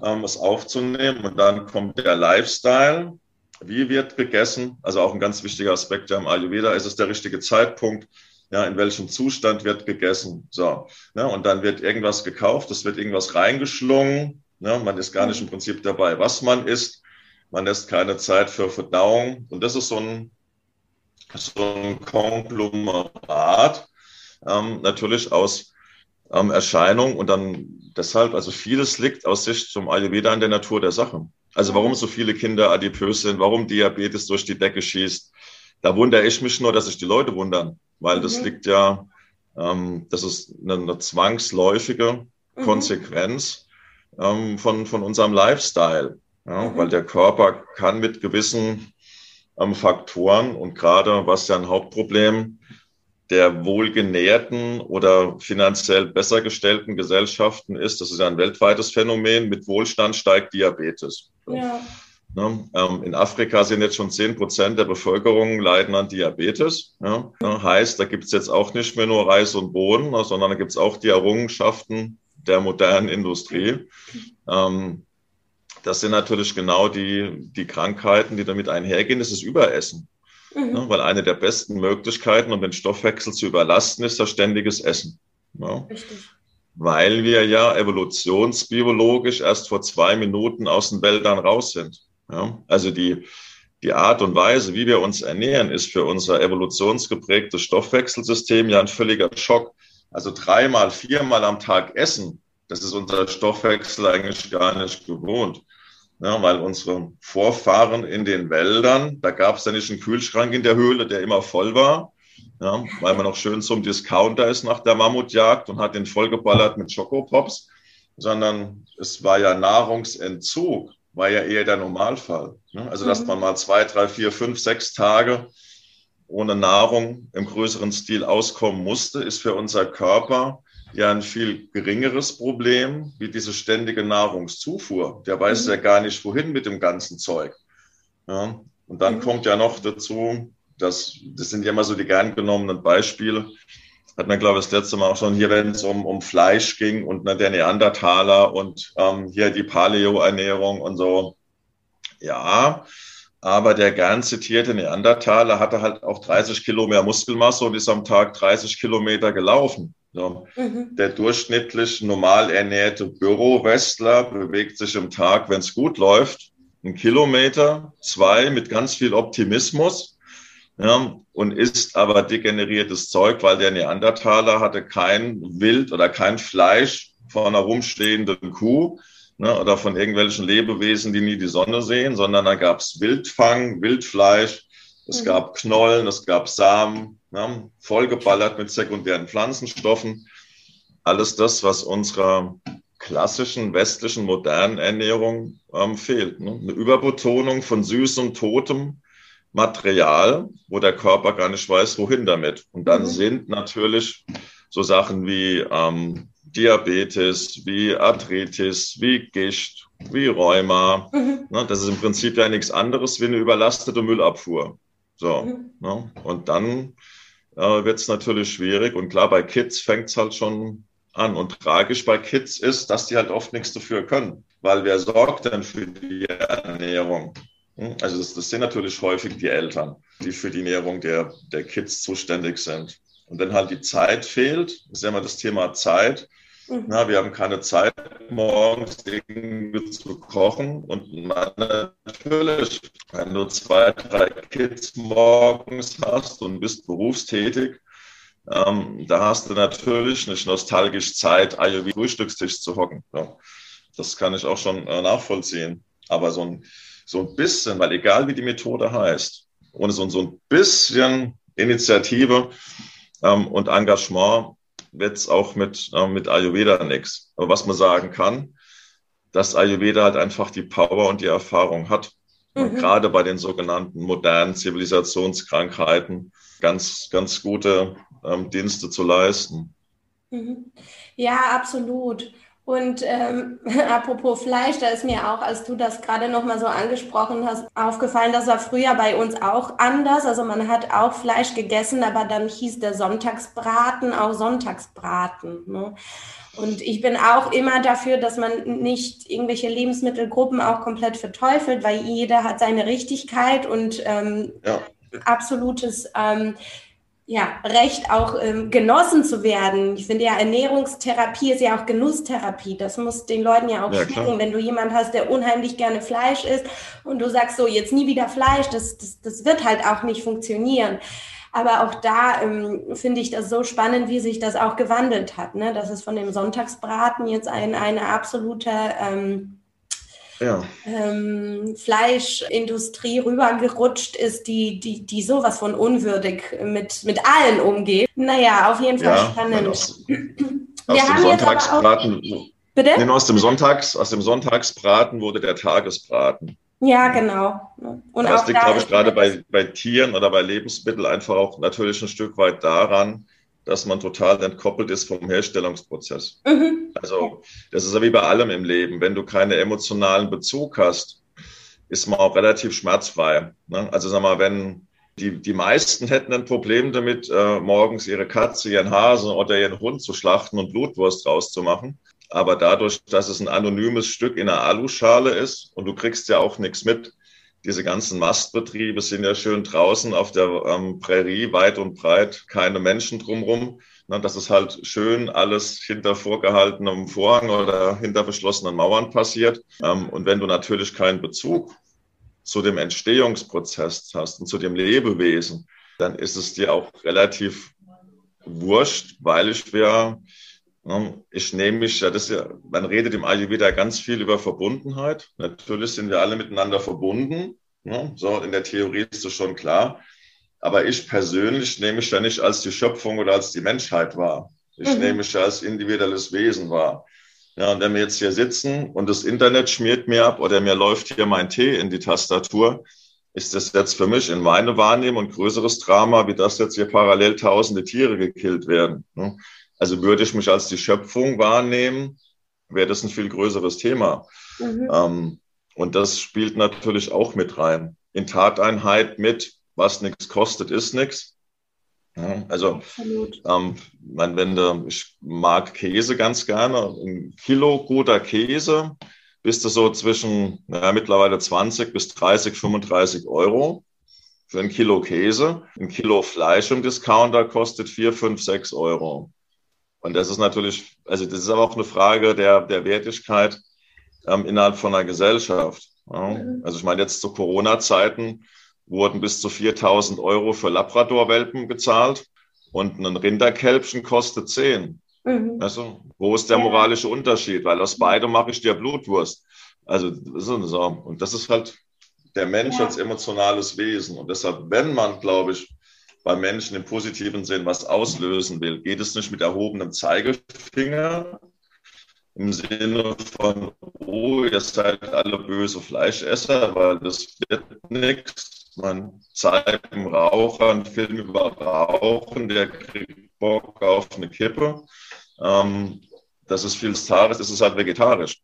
ähm, es aufzunehmen. Und dann kommt der Lifestyle. Wie wird gegessen? Also auch ein ganz wichtiger Aspekt ja im Ayurveda. Ist es der richtige Zeitpunkt? Ja, in welchem Zustand wird gegessen? So. Ja, und dann wird irgendwas gekauft, es wird irgendwas reingeschlungen. Ja, man ist gar nicht im Prinzip dabei, was man isst. Man lässt keine Zeit für Verdauung. Und das ist so ein, so ein Konglomerat, ähm, natürlich aus ähm, Erscheinung und dann deshalb, also vieles liegt aus Sicht zum Ayurveda an der Natur der Sache. Also warum so viele Kinder adipös sind, warum Diabetes durch die Decke schießt, da wundere ich mich nur, dass sich die Leute wundern, weil mhm. das liegt ja, ähm, das ist eine, eine zwangsläufige mhm. Konsequenz ähm, von, von unserem Lifestyle, ja, mhm. weil der Körper kann mit gewissen ähm, Faktoren und gerade was ja ein Hauptproblem der wohlgenährten oder finanziell besser gestellten Gesellschaften ist. Das ist ja ein weltweites Phänomen. Mit Wohlstand steigt Diabetes. Ja. Ne? Ähm, in Afrika sind jetzt schon zehn Prozent der Bevölkerung leiden an Diabetes. Ne? Heißt, da gibt es jetzt auch nicht mehr nur Reis und Bohnen, ne? sondern da gibt es auch die Errungenschaften der modernen Industrie. Ähm, das sind natürlich genau die, die Krankheiten, die damit einhergehen. Das ist Überessen. Mhm. Ne, weil eine der besten Möglichkeiten, um den Stoffwechsel zu überlasten, ist das ständiges Essen. Ja. Richtig. Weil wir ja evolutionsbiologisch erst vor zwei Minuten aus den Wäldern raus sind. Ja. Also die, die Art und Weise, wie wir uns ernähren, ist für unser evolutionsgeprägtes Stoffwechselsystem ja ein völliger Schock. Also dreimal, viermal am Tag essen, das ist unser Stoffwechsel eigentlich gar nicht gewohnt. Ja, weil unsere Vorfahren in den Wäldern, da gab es ja nicht einen Kühlschrank in der Höhle, der immer voll war, ja, weil man noch schön zum Discounter ist nach der Mammutjagd und hat den vollgeballert mit Schokopops, sondern es war ja Nahrungsentzug, war ja eher der Normalfall. Ne? Also, dass mhm. man mal zwei, drei, vier, fünf, sechs Tage ohne Nahrung im größeren Stil auskommen musste, ist für unser Körper ja ein viel geringeres Problem wie diese ständige Nahrungszufuhr. Der weiß mhm. ja gar nicht, wohin mit dem ganzen Zeug. Ja, und dann mhm. kommt ja noch dazu, dass das sind ja immer so die gern genommenen Beispiele. Hat man, glaube ich, das letzte Mal auch schon hier, wenn es um, um Fleisch ging und ne, der Neandertaler und ähm, hier die Paleo-Ernährung und so. Ja, aber der gern zitierte Neandertaler hatte halt auch 30 Kilo mehr Muskelmasse und ist am Tag 30 Kilometer gelaufen. So. Mhm. Der durchschnittlich normal ernährte Bürowestler bewegt sich im Tag, wenn es gut läuft, einen Kilometer, zwei mit ganz viel Optimismus. Ja, und isst aber degeneriertes Zeug, weil der Neandertaler hatte kein Wild oder kein Fleisch von einer rumstehenden Kuh, ne, oder von irgendwelchen Lebewesen, die nie die Sonne sehen, sondern da gab es Wildfang, Wildfleisch, es mhm. gab Knollen, es gab Samen, ne, vollgeballert mit sekundären Pflanzenstoffen. Alles das, was unserer klassischen westlichen modernen Ernährung ähm, fehlt. Ne? Eine Überbetonung von süßem, totem Material, wo der Körper gar nicht weiß, wohin damit. Und dann mhm. sind natürlich so Sachen wie ähm, Diabetes, wie Arthritis, wie Gicht, wie Rheuma. Mhm. Ne, das ist im Prinzip ja nichts anderes wie eine überlastete Müllabfuhr. So. Mhm. Ne, und dann äh, wird es natürlich schwierig. Und klar, bei Kids fängt es halt schon an. Und tragisch bei Kids ist, dass die halt oft nichts dafür können. Weil wer sorgt denn für die Ernährung? Hm, also das, das sind natürlich häufig die Eltern, die für die Ernährung der, der Kids zuständig sind. Und wenn halt die Zeit fehlt, ist ja immer das Thema Zeit, Mhm. Na, wir haben keine Zeit, morgens irgendwie zu kochen. Und natürlich, wenn du zwei, drei Kids morgens hast und bist berufstätig, ähm, da hast du natürlich nicht nostalgisch Zeit, wie Frühstückstisch zu hocken. Ja. Das kann ich auch schon äh, nachvollziehen. Aber so ein, so ein bisschen, weil egal wie die Methode heißt, ohne so, so ein bisschen Initiative ähm, und Engagement wird es auch mit, äh, mit Ayurveda nichts. Aber was man sagen kann, dass Ayurveda halt einfach die Power und die Erfahrung hat. Mhm. gerade bei den sogenannten modernen Zivilisationskrankheiten ganz, ganz gute ähm, Dienste zu leisten. Mhm. Ja, absolut. Und ähm, apropos Fleisch, da ist mir auch, als du das gerade nochmal so angesprochen hast, aufgefallen, das war früher bei uns auch anders. Also man hat auch Fleisch gegessen, aber dann hieß der Sonntagsbraten auch Sonntagsbraten. Ne? Und ich bin auch immer dafür, dass man nicht irgendwelche Lebensmittelgruppen auch komplett verteufelt, weil jeder hat seine Richtigkeit und ähm, ja. absolutes ähm, ja, Recht auch ähm, genossen zu werden. Ich finde ja, Ernährungstherapie ist ja auch Genusstherapie. Das muss den Leuten ja auch ja, schmecken. Wenn du jemand hast, der unheimlich gerne Fleisch isst und du sagst so, jetzt nie wieder Fleisch, das, das, das wird halt auch nicht funktionieren. Aber auch da ähm, finde ich das so spannend, wie sich das auch gewandelt hat. Ne? Dass es von dem Sonntagsbraten jetzt ein, eine absolute ähm, ja. ähm, Fleischindustrie rübergerutscht ist, die, die, die sowas von unwürdig mit, mit allen umgeht. Naja, auf jeden Fall ja, spannend. Aus, aus dem Sonntagsbraten. Bitte? Nee, aus dem Sonntags, aus dem Sonntagsbraten wurde der Tagesbraten. Ja, genau. Und das liegt, glaube ich, gerade bei, bei Tieren oder bei Lebensmitteln einfach auch natürlich ein Stück weit daran, dass man total entkoppelt ist vom Herstellungsprozess. Mhm. Also das ist ja wie bei allem im Leben. Wenn du keinen emotionalen Bezug hast, ist man auch relativ schmerzfrei. Ne? Also sag mal, wenn die, die meisten hätten ein Problem damit, äh, morgens ihre Katze, ihren Hasen oder ihren Hund zu schlachten und Blutwurst rauszumachen. Aber dadurch, dass es ein anonymes Stück in einer Aluschale ist und du kriegst ja auch nichts mit, diese ganzen Mastbetriebe sind ja schön draußen auf der ähm, Prärie, weit und breit, keine Menschen drumrum. Na, das ist halt schön alles hinter vorgehaltenem Vorhang oder hinter verschlossenen Mauern passiert. Ähm, und wenn du natürlich keinen Bezug zu dem Entstehungsprozess hast und zu dem Lebewesen, dann ist es dir auch relativ wurscht, weil ich wir ich nehme mich, ja, das ja, man redet im Ayurveda ganz viel über Verbundenheit. Natürlich sind wir alle miteinander verbunden. Ja, so in der Theorie ist das schon klar. Aber ich persönlich nehme mich ja nicht als die Schöpfung oder als die Menschheit wahr. Ich mhm. nehme mich ja als individuelles Wesen wahr. Ja, und wenn wir jetzt hier sitzen und das Internet schmiert mir ab oder mir läuft hier mein Tee in die Tastatur, ist das jetzt für mich in meine Wahrnehmung ein größeres Drama, wie das jetzt hier parallel tausende Tiere gekillt werden. Also würde ich mich als die Schöpfung wahrnehmen, wäre das ein viel größeres Thema. Mhm. Ähm, und das spielt natürlich auch mit rein. In Tateinheit mit, was nichts kostet, ist nichts. Ja, also, ähm, mein, wenn du, ich mag Käse ganz gerne. Ein Kilo guter Käse bist du so zwischen ja, mittlerweile 20 bis 30, 35 Euro für ein Kilo Käse. Ein Kilo Fleisch im Discounter kostet 4, 5, 6 Euro. Und das ist natürlich, also das ist aber auch eine Frage der, der Wertigkeit ähm, innerhalb von einer Gesellschaft. Ja. Mhm. Also ich meine, jetzt zu Corona-Zeiten wurden bis zu 4000 Euro für Labrador-Welpen gezahlt und ein Rinderkälbchen kostet 10. Mhm. Also, wo ist der moralische Unterschied? Weil aus beidem mache ich dir Blutwurst. Also, so. Und das ist halt der Mensch ja. als emotionales Wesen. Und deshalb, wenn man, glaube ich, bei Menschen im positiven Sinn was auslösen will, geht es nicht mit erhobenem Zeigefinger im Sinne von, oh, ihr seid alle böse Fleischesser, weil das wird nichts. Man zeigt einem Raucher einen Film über Rauchen, der kriegt Bock auf eine Kippe. Ähm, das ist viel Stares, das ist halt vegetarisch.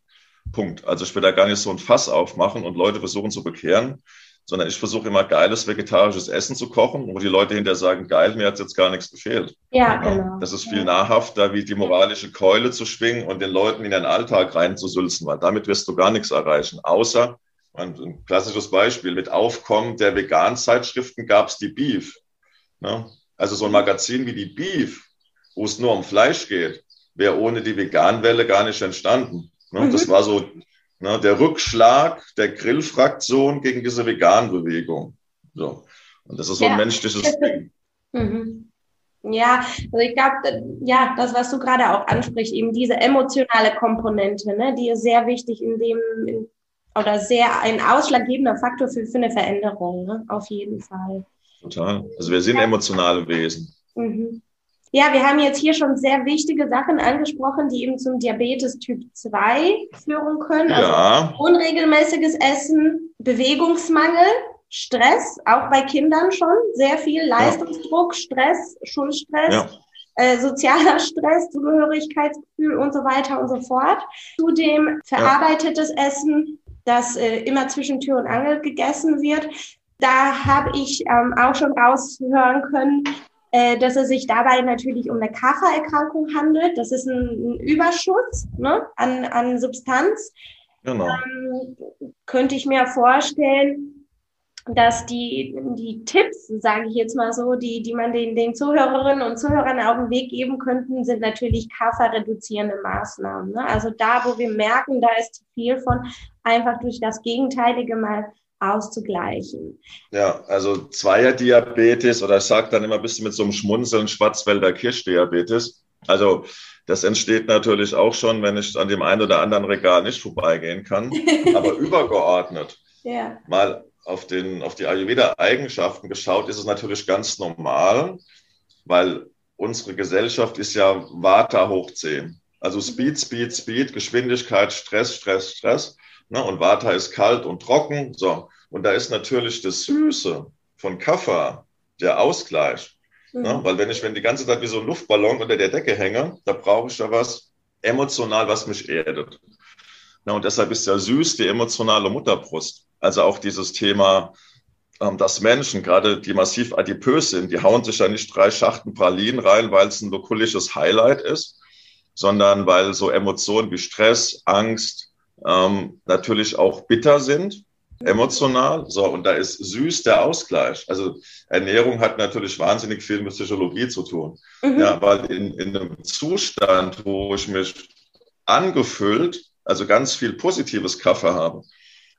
Punkt. Also ich will da gar nicht so ein Fass aufmachen und Leute versuchen zu bekehren, sondern ich versuche immer geiles vegetarisches Essen zu kochen, wo die Leute hinterher sagen, geil, mir hat jetzt gar nichts gefehlt. Ja, genau. Das ist viel nahrhafter, wie die moralische Keule zu schwingen und den Leuten in den Alltag reinzusülzen, weil damit wirst du gar nichts erreichen, außer ein klassisches Beispiel, mit Aufkommen der Vegan-Zeitschriften gab es die Beef. Ne? Also so ein Magazin wie die Beef, wo es nur um Fleisch geht, wäre ohne die Veganwelle gar nicht entstanden. Ne? Mhm. Das war so ne, der Rückschlag der Grillfraktion gegen diese Vegan-Bewegung. So. Und das ist so ein ja. menschliches Ding. Mhm. Ja, also ich glaube, ja, das, was du gerade auch ansprichst, eben diese emotionale Komponente, ne, die ist sehr wichtig in dem, in, oder sehr ein ausschlaggebender Faktor für, für eine Veränderung, ne, auf jeden Fall. Total. Also wir sind emotionale Wesen. Mhm. Ja, wir haben jetzt hier schon sehr wichtige Sachen angesprochen, die eben zum Diabetes Typ 2 führen können. Also ja. unregelmäßiges Essen, Bewegungsmangel, Stress, auch bei Kindern schon, sehr viel Leistungsdruck, Stress, Schulstress. Ja. Äh, sozialer Stress, Zugehörigkeitsgefühl und so weiter und so fort. Zudem verarbeitetes ja. Essen, das äh, immer zwischen Tür und Angel gegessen wird. Da habe ich ähm, auch schon raushören können, äh, dass es sich dabei natürlich um eine Kaffererkrankung handelt. Das ist ein, ein Überschuss ne, an, an Substanz. Genau. Ähm, könnte ich mir vorstellen, dass die, die Tipps, sage ich jetzt mal so, die, die man den, den Zuhörerinnen und Zuhörern auf den Weg geben könnten, sind natürlich kafferreduzierende Maßnahmen. Ne? Also da, wo wir merken, da ist viel von, einfach durch das Gegenteilige mal auszugleichen. Ja, also Zweierdiabetes oder ich sage dann immer ein bisschen mit so einem Schmunzeln Schwarzwälder Kirschdiabetes. Also das entsteht natürlich auch schon, wenn ich an dem einen oder anderen Regal nicht vorbeigehen kann, aber übergeordnet. Ja. Mal auf, den, auf die Ayurveda-Eigenschaften geschaut, ist es natürlich ganz normal, weil unsere Gesellschaft ist ja Vata hoch 10. Also Speed, Speed, Speed, Geschwindigkeit, Stress, Stress, Stress. Ne? Und Vata ist kalt und trocken. So. Und da ist natürlich das Süße von Kaffer der Ausgleich. Ne? Mhm. Ne? Weil wenn ich, wenn die ganze Zeit wie so ein Luftballon unter der Decke hänge, da brauche ich da was emotional, was mich erdet. Na, und deshalb ist ja süß die emotionale Mutterbrust. Also auch dieses Thema, ähm, dass Menschen, gerade die massiv adipös sind, die hauen sich ja nicht drei Schachten Pralinen rein, weil es ein lokulisches Highlight ist, sondern weil so Emotionen wie Stress, Angst, ähm, natürlich auch bitter sind, emotional. So, und da ist süß der Ausgleich. Also Ernährung hat natürlich wahnsinnig viel mit Psychologie zu tun. Mhm. Ja, weil in, in einem Zustand, wo ich mich angefüllt, also ganz viel positives Kaffee habe,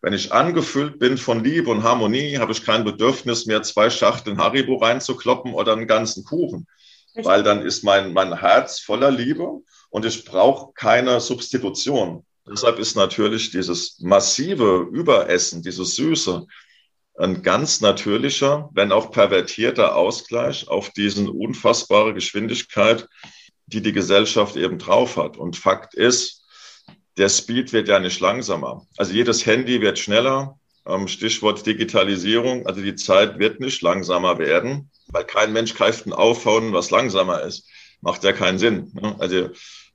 wenn ich angefüllt bin von Liebe und Harmonie, habe ich kein Bedürfnis mehr, zwei Schachteln Haribo reinzukloppen oder einen ganzen Kuchen. Weil dann ist mein, mein Herz voller Liebe und ich brauche keine Substitution. Deshalb ist natürlich dieses massive Überessen, dieses Süße, ein ganz natürlicher, wenn auch pervertierter Ausgleich auf diesen unfassbare Geschwindigkeit, die die Gesellschaft eben drauf hat. Und Fakt ist, der Speed wird ja nicht langsamer. Also jedes Handy wird schneller, ähm, Stichwort Digitalisierung. Also die Zeit wird nicht langsamer werden, weil kein Mensch greift ein Aufhauen, was langsamer ist. Macht ja keinen Sinn. Ne? Also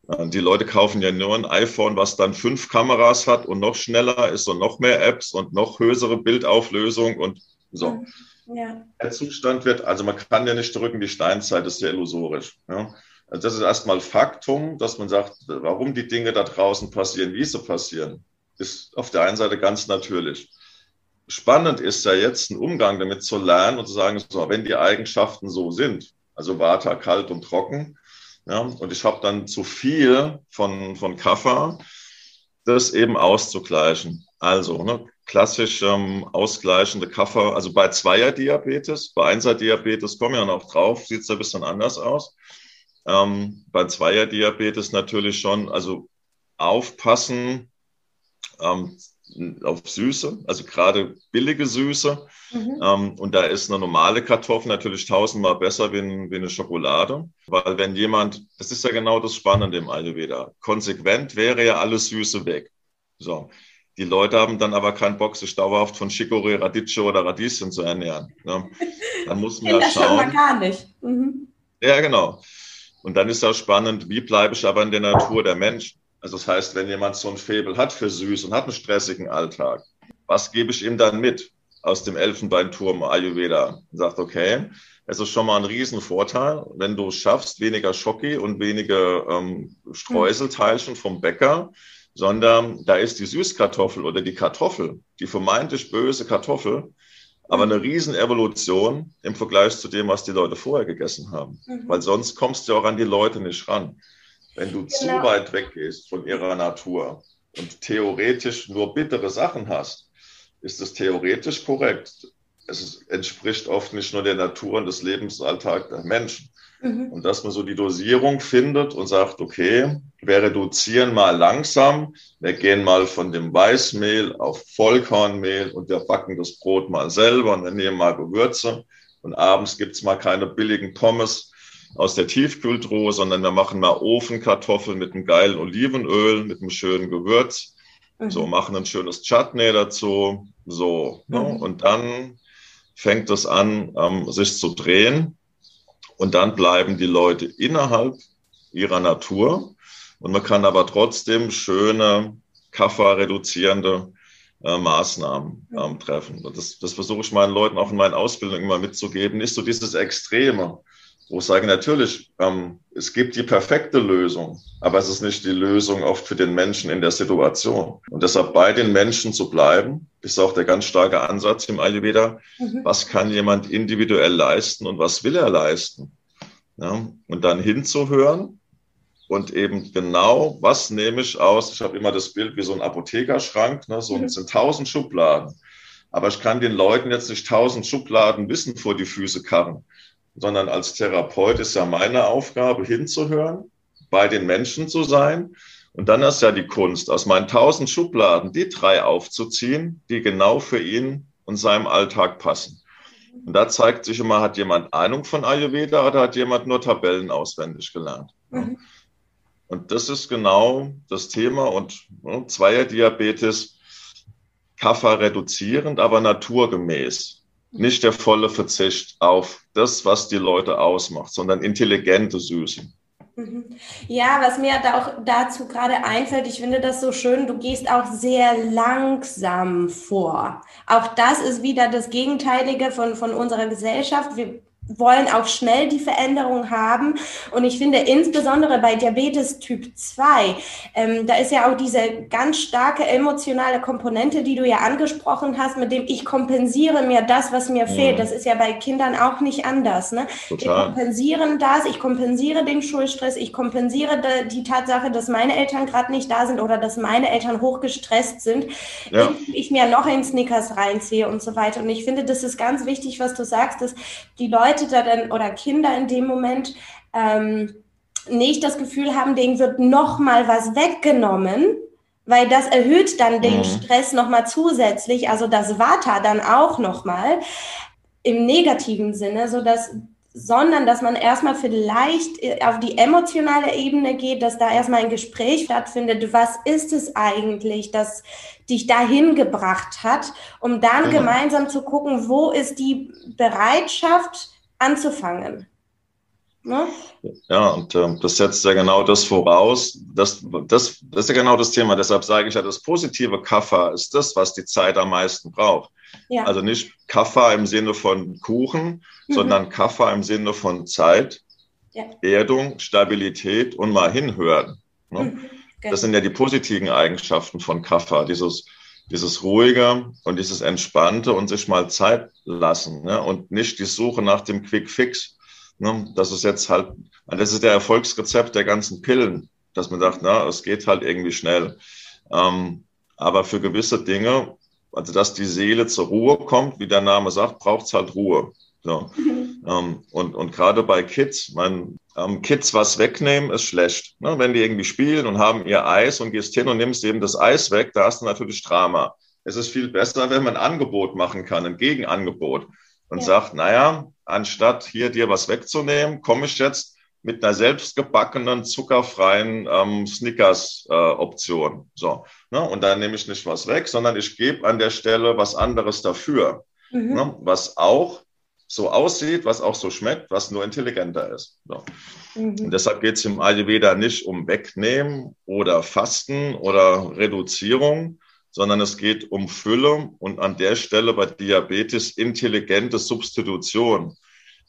die Leute kaufen ja nur ein iPhone, was dann fünf Kameras hat und noch schneller ist und noch mehr Apps und noch höhere Bildauflösung und so. Ja. Der Zustand wird, also man kann ja nicht drücken, die Steinzeit ist sehr illusorisch. Ja? Also das ist erstmal Faktum, dass man sagt, warum die Dinge da draußen passieren, wie sie passieren, ist auf der einen Seite ganz natürlich. Spannend ist ja jetzt, einen Umgang damit zu lernen und zu sagen, so, wenn die Eigenschaften so sind, also Water, kalt und trocken, ja, und ich habe dann zu viel von, von Kaffer, das eben auszugleichen. Also ne, klassisch ähm, ausgleichende Kaffer, also bei Zweierdiabetes, bei Einserdiabetes kommen ja noch drauf, sieht es ein bisschen anders aus. Ähm, bei Zweierdiabetes natürlich schon, also aufpassen ähm, auf Süße, also gerade billige Süße. Mhm. Ähm, und da ist eine normale Kartoffel natürlich tausendmal besser wie, wie, eine Schokolade. Weil wenn jemand, das ist ja genau das Spannende im Ayurveda, konsequent wäre ja alles Süße weg. So. Die Leute haben dann aber keinen Bock, sich dauerhaft von Chicorée, Radicchio oder Radieschen zu ernähren. Ne? Dann muss man ja schauen. Das schon mal gar nicht. Mhm. Ja, genau. Und dann ist auch spannend, wie bleibe ich aber in der Natur der Mensch? Also das heißt, wenn jemand so ein Faible hat für süß und hat einen stressigen Alltag, was gebe ich ihm dann mit aus dem Elfenbeinturm Ayurveda? Und sagt, okay, es ist schon mal ein Riesenvorteil, wenn du schaffst, weniger Schoki und weniger ähm, Streuselteilchen vom Bäcker, sondern da ist die Süßkartoffel oder die Kartoffel, die vermeintlich böse Kartoffel, aber eine Riesenevolution im Vergleich zu dem, was die Leute vorher gegessen haben. Mhm. Weil sonst kommst du auch an die Leute nicht ran. Wenn du genau. zu weit weggehst von ihrer Natur und theoretisch nur bittere Sachen hast, ist es theoretisch korrekt. Es ist, entspricht oft nicht nur der Natur und des Lebensalltags der Menschen. Mhm. Und dass man so die Dosierung findet und sagt, okay, wir reduzieren mal langsam, wir gehen mal von dem Weißmehl auf Vollkornmehl und wir backen das Brot mal selber und wir nehmen mal Gewürze und abends gibt's mal keine billigen Pommes aus der Tiefkühltruhe, sondern wir machen mal Ofenkartoffeln mit einem geilen Olivenöl, mit einem schönen Gewürz. Mhm. So, machen ein schönes Chutney dazu. So, ne? mhm. ne? und dann fängt es an, ähm, sich zu drehen. Und dann bleiben die Leute innerhalb ihrer Natur. Und man kann aber trotzdem schöne, kafferreduzierende äh, Maßnahmen ähm, treffen. Und das, das versuche ich meinen Leuten auch in meinen Ausbildungen immer mitzugeben. Nicht so dieses Extreme, wo ich sage, natürlich, ähm, es gibt die perfekte Lösung, aber es ist nicht die Lösung oft für den Menschen in der Situation. Und deshalb bei den Menschen zu bleiben, ist auch der ganz starke Ansatz im Ayurveda. Mhm. Was kann jemand individuell leisten und was will er leisten? Ja, und dann hinzuhören und eben genau, was nehme ich aus? Ich habe immer das Bild wie so ein Apothekerschrank, ne? so mhm. sind tausend Schubladen. Aber ich kann den Leuten jetzt nicht tausend Schubladen Wissen vor die Füße karren sondern als Therapeut ist ja meine Aufgabe, hinzuhören, bei den Menschen zu sein. Und dann ist ja die Kunst, aus meinen tausend Schubladen die drei aufzuziehen, die genau für ihn und seinem Alltag passen. Und da zeigt sich immer, hat jemand Ahnung von Ayurveda oder hat jemand nur Tabellen auswendig gelernt. Mhm. Und das ist genau das Thema. Und ne, Zweierdiabetes, Kaffer reduzierend, aber naturgemäß nicht der volle Verzicht auf das, was die Leute ausmacht, sondern intelligente Süße. Mhm. Ja, was mir da auch dazu gerade einfällt, ich finde das so schön, du gehst auch sehr langsam vor. Auch das ist wieder das Gegenteilige von, von unserer Gesellschaft. Wir wollen auch schnell die Veränderung haben. Und ich finde insbesondere bei Diabetes Typ 2, ähm, da ist ja auch diese ganz starke emotionale Komponente, die du ja angesprochen hast, mit dem ich kompensiere mir das, was mir ja. fehlt. Das ist ja bei Kindern auch nicht anders. Ne? Wir kompensieren das, ich kompensiere den Schulstress, ich kompensiere die Tatsache, dass meine Eltern gerade nicht da sind oder dass meine Eltern hochgestresst sind, ja. ich mir noch in Snickers reinziehe und so weiter. Und ich finde, das ist ganz wichtig, was du sagst, dass die Leute Da dann oder Kinder in dem Moment ähm, nicht das Gefühl haben, denen wird noch mal was weggenommen, weil das erhöht dann den mhm. Stress noch mal zusätzlich, also das Vata dann auch noch mal im negativen Sinne, so dass sondern dass man erstmal vielleicht äh, auf die emotionale Ebene geht, dass da erstmal ein Gespräch stattfindet. Was ist es eigentlich, das dich dahin gebracht hat, um dann genau. gemeinsam zu gucken, wo ist die Bereitschaft anzufangen. Ne? Ja, und äh, das setzt ja genau das voraus. Das, das, das ist ja genau das Thema. Deshalb sage ich ja, das positive Kaffa ist das, was die Zeit am meisten braucht. Ja. Also nicht Kaffa im Sinne von Kuchen, mhm. sondern Kaffa im Sinne von Zeit, ja. Erdung, Stabilität und mal hinhören. Ne? Mhm. Genau. Das sind ja die positiven Eigenschaften von Kaffa, dieses, dieses ruhige und dieses entspannte und sich mal Zeit lassen ne? und nicht die Suche nach dem Quick Fix. Ne? Das ist jetzt halt, das ist der Erfolgsrezept der ganzen Pillen, dass man sagt, na, es geht halt irgendwie schnell. Ähm, aber für gewisse Dinge, also dass die Seele zur Ruhe kommt, wie der Name sagt, braucht es halt Ruhe. So. ähm, und, und gerade bei Kids, mein, ähm, Kids was wegnehmen ist schlecht. Ne? Wenn die irgendwie spielen und haben ihr Eis und gehst hin und nimmst eben das Eis weg, da hast du natürlich Drama. Es ist viel besser, wenn man ein Angebot machen kann, ein Gegenangebot und ja. sagt, naja, anstatt hier dir was wegzunehmen, komme ich jetzt mit einer selbstgebackenen, zuckerfreien ähm, Snickers-Option. Äh, so, ne? Und dann nehme ich nicht was weg, sondern ich gebe an der Stelle was anderes dafür. Mhm. Ne? Was auch so aussieht, was auch so schmeckt, was nur intelligenter ist. So. Mhm. Deshalb geht es im Ayurveda nicht um Wegnehmen oder Fasten oder Reduzierung, sondern es geht um Fülle und an der Stelle bei Diabetes intelligente Substitution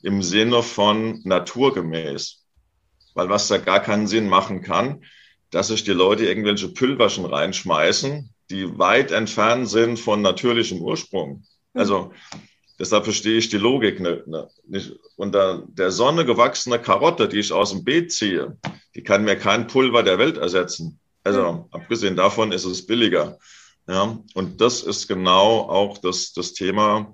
im Sinne von naturgemäß. Weil was da gar keinen Sinn machen kann, dass sich die Leute irgendwelche Pülverchen reinschmeißen, die weit entfernt sind von natürlichem Ursprung. Also deshalb verstehe ich die Logik nicht. Unter der Sonne gewachsene Karotte, die ich aus dem Beet ziehe, die kann mir kein Pulver der Welt ersetzen. Also abgesehen davon ist es billiger. Ja, und das ist genau auch das, das Thema.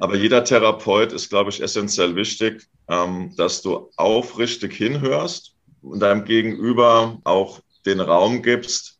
Aber jeder Therapeut ist, glaube ich, essentiell wichtig, ähm, dass du aufrichtig hinhörst und deinem Gegenüber auch den Raum gibst,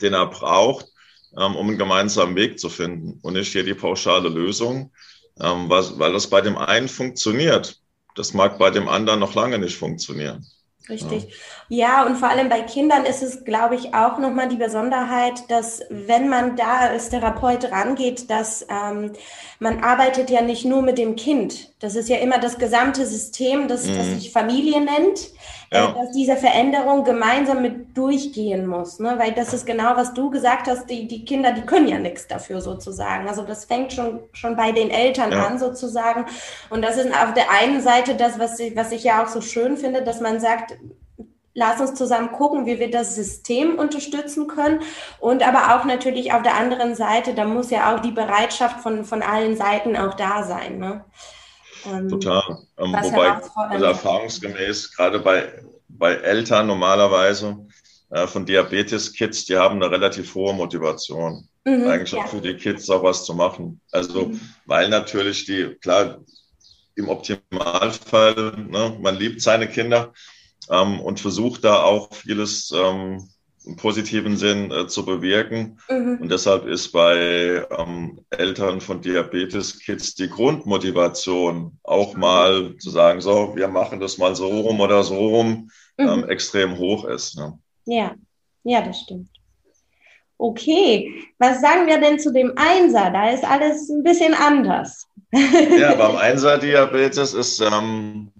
den er braucht, ähm, um einen gemeinsamen Weg zu finden und nicht hier die pauschale Lösung, ähm, was, weil das bei dem einen funktioniert. Das mag bei dem anderen noch lange nicht funktionieren. Richtig. Ja. ja, und vor allem bei Kindern ist es, glaube ich, auch nochmal die Besonderheit, dass wenn man da als Therapeut rangeht, dass ähm, man arbeitet ja nicht nur mit dem Kind. Das ist ja immer das gesamte System, das, mhm. das sich Familie nennt, ja. äh, dass diese Veränderung gemeinsam mit durchgehen muss. Ne? Weil das ist genau, was du gesagt hast, die, die Kinder, die können ja nichts dafür sozusagen. Also das fängt schon, schon bei den Eltern ja. an sozusagen. Und das ist auf der einen Seite das, was ich, was ich ja auch so schön finde, dass man sagt, lass uns zusammen gucken, wie wir das System unterstützen können. Und aber auch natürlich auf der anderen Seite, da muss ja auch die Bereitschaft von, von allen Seiten auch da sein. Ne? Ähm, Total. Ähm, wobei, also erfahrungsgemäß, gerade bei, bei Eltern normalerweise äh, von Diabetes-Kids, die haben eine relativ hohe Motivation. Mhm, eigentlich ja. auch für die Kids auch was zu machen. Also, mhm. weil natürlich die, klar, im Optimalfall, ne, man liebt seine Kinder, ähm, und versucht da auch vieles ähm, im positiven Sinn äh, zu bewirken. Mhm. Und deshalb ist bei ähm, Eltern von Diabetes-Kids die Grundmotivation auch mal zu sagen, so, wir machen das mal so rum oder so rum, mhm. ähm, extrem hoch ist. Ne? Ja, ja, das stimmt. Okay, was sagen wir denn zu dem Einser? Da ist alles ein bisschen anders. ja, beim Einser-Diabetes ist ähm,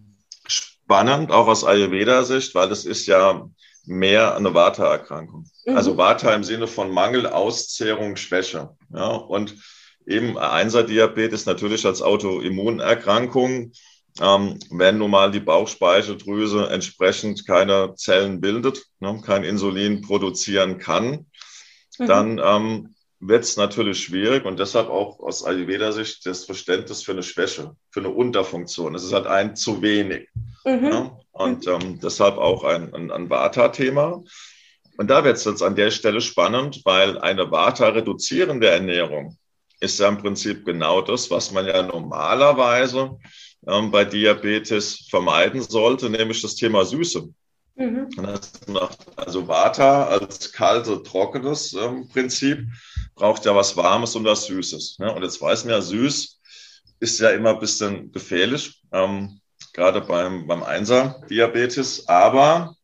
spannend, auch aus Ayurveda-Sicht, weil es ist ja mehr eine Vata-Erkrankung. Mhm. Also Vata im Sinne von Mangel, Auszehrung, Schwäche. Ja, und eben Einser-Diabetes natürlich als Autoimmunerkrankung, ähm, wenn nun mal die Bauchspeicheldrüse entsprechend keine Zellen bildet, ne, kein Insulin produzieren kann, mhm. dann ähm, wird es natürlich schwierig und deshalb auch aus Ayurveda-Sicht das Verständnis für eine Schwäche, für eine Unterfunktion. Es ist halt ein zu wenig. Mhm. Ja? Und ähm, deshalb auch ein, ein, ein Vata-Thema. Und da wird es jetzt an der Stelle spannend, weil eine Vata-reduzierende Ernährung ist ja im Prinzip genau das, was man ja normalerweise ähm, bei Diabetes vermeiden sollte, nämlich das Thema Süße. Mhm. Also Vata als kalte, trockenes ähm, Prinzip braucht ja was Warmes und was Süßes. Ne? Und jetzt weiß man ja, süß ist ja immer ein bisschen gefährlich, ähm, gerade beim, beim Einser-Diabetes. Aber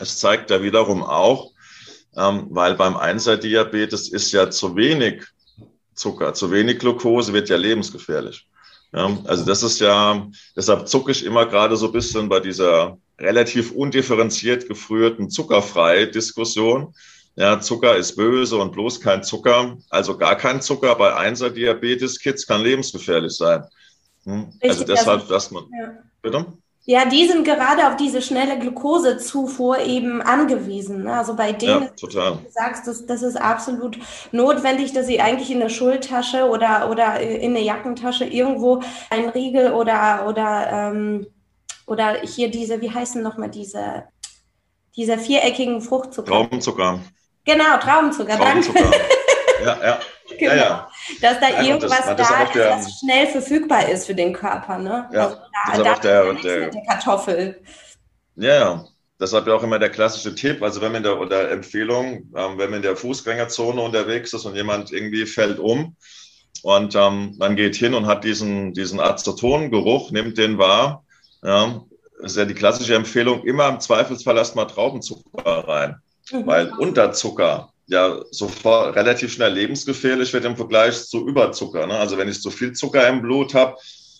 es zeigt ja wiederum auch, ähm, weil beim Einser-Diabetes ist ja zu wenig Zucker, zu wenig Glucose wird ja lebensgefährlich. Ja, also das ist ja, deshalb zucke ich immer gerade so ein bisschen bei dieser relativ undifferenziert gefrühten zuckerfreie Diskussion. Ja, Zucker ist böse und bloß kein Zucker, also gar kein Zucker bei Einser-Diabetes-Kids kann lebensgefährlich sein. Hm? also deshalb, also, dass man. Ja. Bitte? Ja, die sind gerade auf diese schnelle Glukosezufuhr eben angewiesen. Also bei denen, ja, du sagst, das, das ist absolut notwendig, dass sie eigentlich in der Schultasche oder, oder in der Jackentasche irgendwo ein Riegel oder, oder, ähm, oder hier diese, wie heißen nochmal diese, diese viereckigen Fruchtzucker? Traubenzucker. Genau, Traubenzucker, Traubenzucker. danke. Ja, ja. Genau. Ja, ja. Dass da ja, irgendwas das, da ist, der, was schnell verfügbar ist für den Körper. Ne? Ja, also da, da der, der, mit der Kartoffel. Ja. Deshalb ja auch immer der klassische Tipp, also wenn man in der oder Empfehlung, ähm, wenn man in der Fußgängerzone unterwegs ist und jemand irgendwie fällt um und ähm, man geht hin und hat diesen, diesen Acetongeruch, nimmt den wahr, ja, ist ja die klassische Empfehlung, immer im Zweifelsfall erstmal Traubenzucker rein, mhm. weil Unterzucker ja sofort relativ schnell lebensgefährlich wird im Vergleich zu Überzucker. Ne? Also wenn ich zu viel Zucker im Blut habe,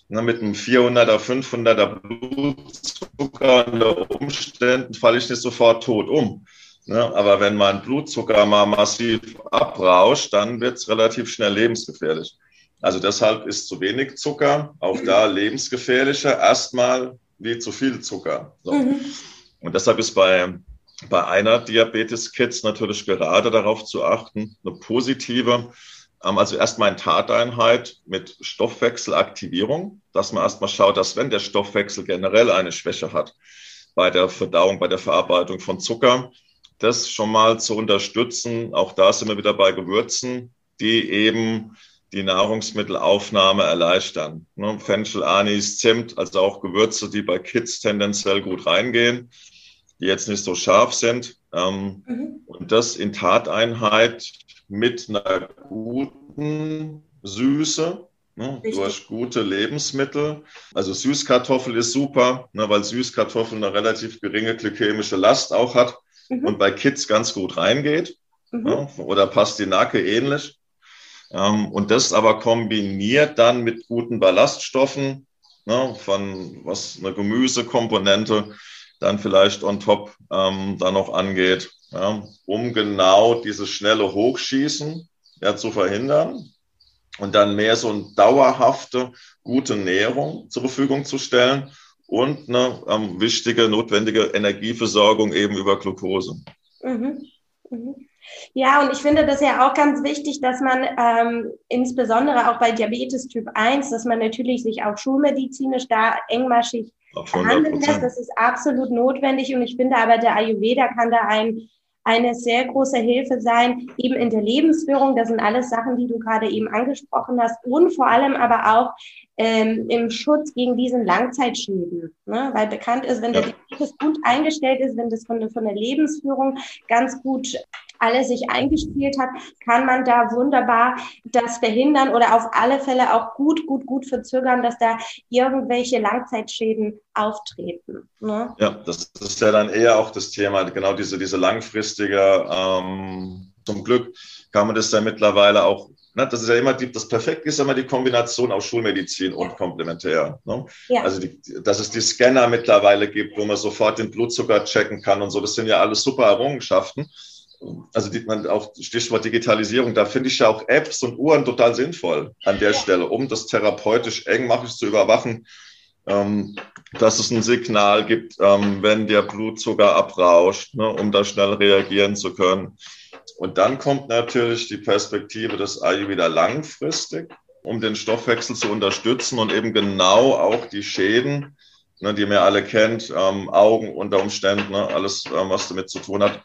ne, mit einem 400er, 500er Blutzucker unter Umständen falle ich nicht sofort tot um. Ne? Aber wenn mein Blutzucker mal massiv abrauscht, dann wird es relativ schnell lebensgefährlich. Also deshalb ist zu wenig Zucker auch da lebensgefährlicher erstmal wie zu viel Zucker. So. Mhm. Und deshalb ist bei bei einer Diabetes-Kids natürlich gerade darauf zu achten, eine positive, ähm, also erstmal eine Tateinheit mit Stoffwechselaktivierung, dass man erstmal schaut, dass wenn der Stoffwechsel generell eine Schwäche hat bei der Verdauung, bei der Verarbeitung von Zucker, das schon mal zu unterstützen. Auch da sind wir wieder bei Gewürzen, die eben die Nahrungsmittelaufnahme erleichtern. Ne? Fenchel, Anis, Zimt, also auch Gewürze, die bei Kids tendenziell gut reingehen die jetzt nicht so scharf sind. Ähm, mhm. Und das in Tateinheit mit einer guten Süße, ne, durch gute Lebensmittel. Also Süßkartoffel ist super, ne, weil Süßkartoffel eine relativ geringe glykämische Last auch hat mhm. und bei Kids ganz gut reingeht. Mhm. Ne, oder Pastinake ähnlich. Ähm, und das aber kombiniert dann mit guten Ballaststoffen, ne, von was eine Gemüsekomponente, dann vielleicht on top ähm, dann noch angeht, ja, um genau dieses schnelle Hochschießen ja, zu verhindern und dann mehr so eine dauerhafte, gute Nährung zur Verfügung zu stellen und eine ähm, wichtige, notwendige Energieversorgung eben über Glucose. Mhm. Mhm. Ja, und ich finde das ja auch ganz wichtig, dass man ähm, insbesondere auch bei Diabetes Typ 1, dass man natürlich sich auch schulmedizinisch da engmaschig behandeln lässt. Das ist absolut notwendig. Und ich finde aber, der Ayurveda kann da ein, eine sehr große Hilfe sein, eben in der Lebensführung. Das sind alles Sachen, die du gerade eben angesprochen hast. Und vor allem aber auch ähm, im Schutz gegen diesen Langzeitschäden. Ne? Weil bekannt ist, wenn ja. der Diabetes gut eingestellt ist, wenn das von, von der Lebensführung ganz gut alles sich eingespielt hat, kann man da wunderbar das verhindern oder auf alle Fälle auch gut, gut, gut verzögern, dass da irgendwelche Langzeitschäden auftreten. Ne? Ja, das ist ja dann eher auch das Thema, genau diese, diese langfristige, ähm, zum Glück kann man das ja mittlerweile auch Ne, das ist ja immer die, das Perfekte ist immer die Kombination aus Schulmedizin und komplementär. Ne? Ja. Also, die, dass es die Scanner mittlerweile gibt, wo man sofort den Blutzucker checken kann und so, das sind ja alles super Errungenschaften also die, man auch Stichwort Digitalisierung, da finde ich ja auch Apps und Uhren total sinnvoll an der ja. Stelle, um das therapeutisch engmaschig zu überwachen, ähm, dass es ein Signal gibt, ähm, wenn der Blutzucker abrauscht, ne, um da schnell reagieren zu können. Und dann kommt natürlich die Perspektive des wieder langfristig, um den Stoffwechsel zu unterstützen und eben genau auch die Schäden, ne, die man alle kennt, ähm, Augen unter Umständen, ne, alles, ähm, was damit zu tun hat,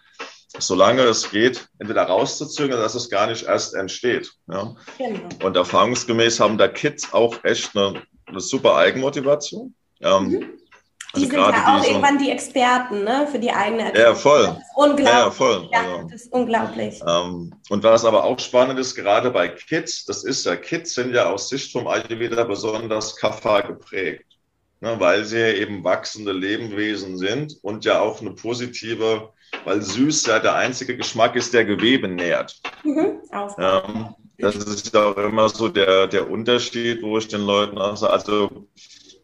solange es geht, entweder rauszuzögern, dass es gar nicht erst entsteht. Ja? Genau. Und erfahrungsgemäß haben da Kids auch echt eine, eine super Eigenmotivation. Ähm, mhm. Die also sind ja auch irgendwann die Experten ne, für die eigene Erkrankung. Ja, voll. Das ist unglaublich. Ja, voll. Ja, also, das ist unglaublich. Ähm, und was aber auch spannend ist, gerade bei Kids, das ist ja, Kids sind ja aus Sicht vom Ayurveda besonders Kapha geprägt, ne, weil sie ja eben wachsende Lebewesen sind und ja auch eine positive, weil süß ja der einzige Geschmack ist, der Gewebe nährt. Mhm, ähm, das ist ja auch immer so der, der Unterschied, wo ich den Leuten auch sage, also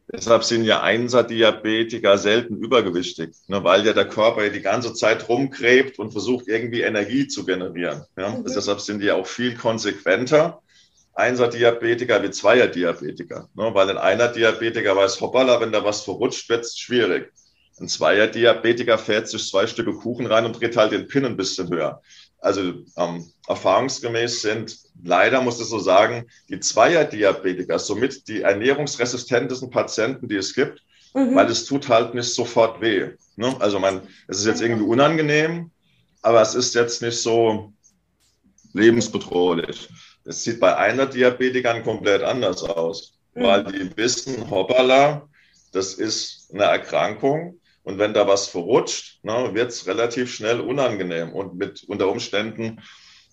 Deshalb sind ja Einser-Diabetiker selten übergewichtig, ne, weil ja der Körper ja die ganze Zeit rumgräbt und versucht, irgendwie Energie zu generieren. Ja. Mhm. Deshalb sind die auch viel konsequenter, Einser-Diabetiker wie Zweier-Diabetiker. Ne, weil ein Einer-Diabetiker weiß, hoppala, wenn da was verrutscht, wird es schwierig. Ein Zweier-Diabetiker fährt sich zwei Stücke Kuchen rein und dreht halt den Pin ein bisschen höher. Also ähm, erfahrungsgemäß sind leider, muss ich so sagen, die Zweier-Diabetiker somit die ernährungsresistentesten Patienten, die es gibt, mhm. weil es tut halt nicht sofort weh. Ne? Also man, es ist jetzt irgendwie unangenehm, aber es ist jetzt nicht so lebensbedrohlich. Es sieht bei einer Diabetikern komplett anders aus, mhm. weil die wissen, hoppala, das ist eine Erkrankung und wenn da was verrutscht, ne, wird es relativ schnell unangenehm und mit unter Umständen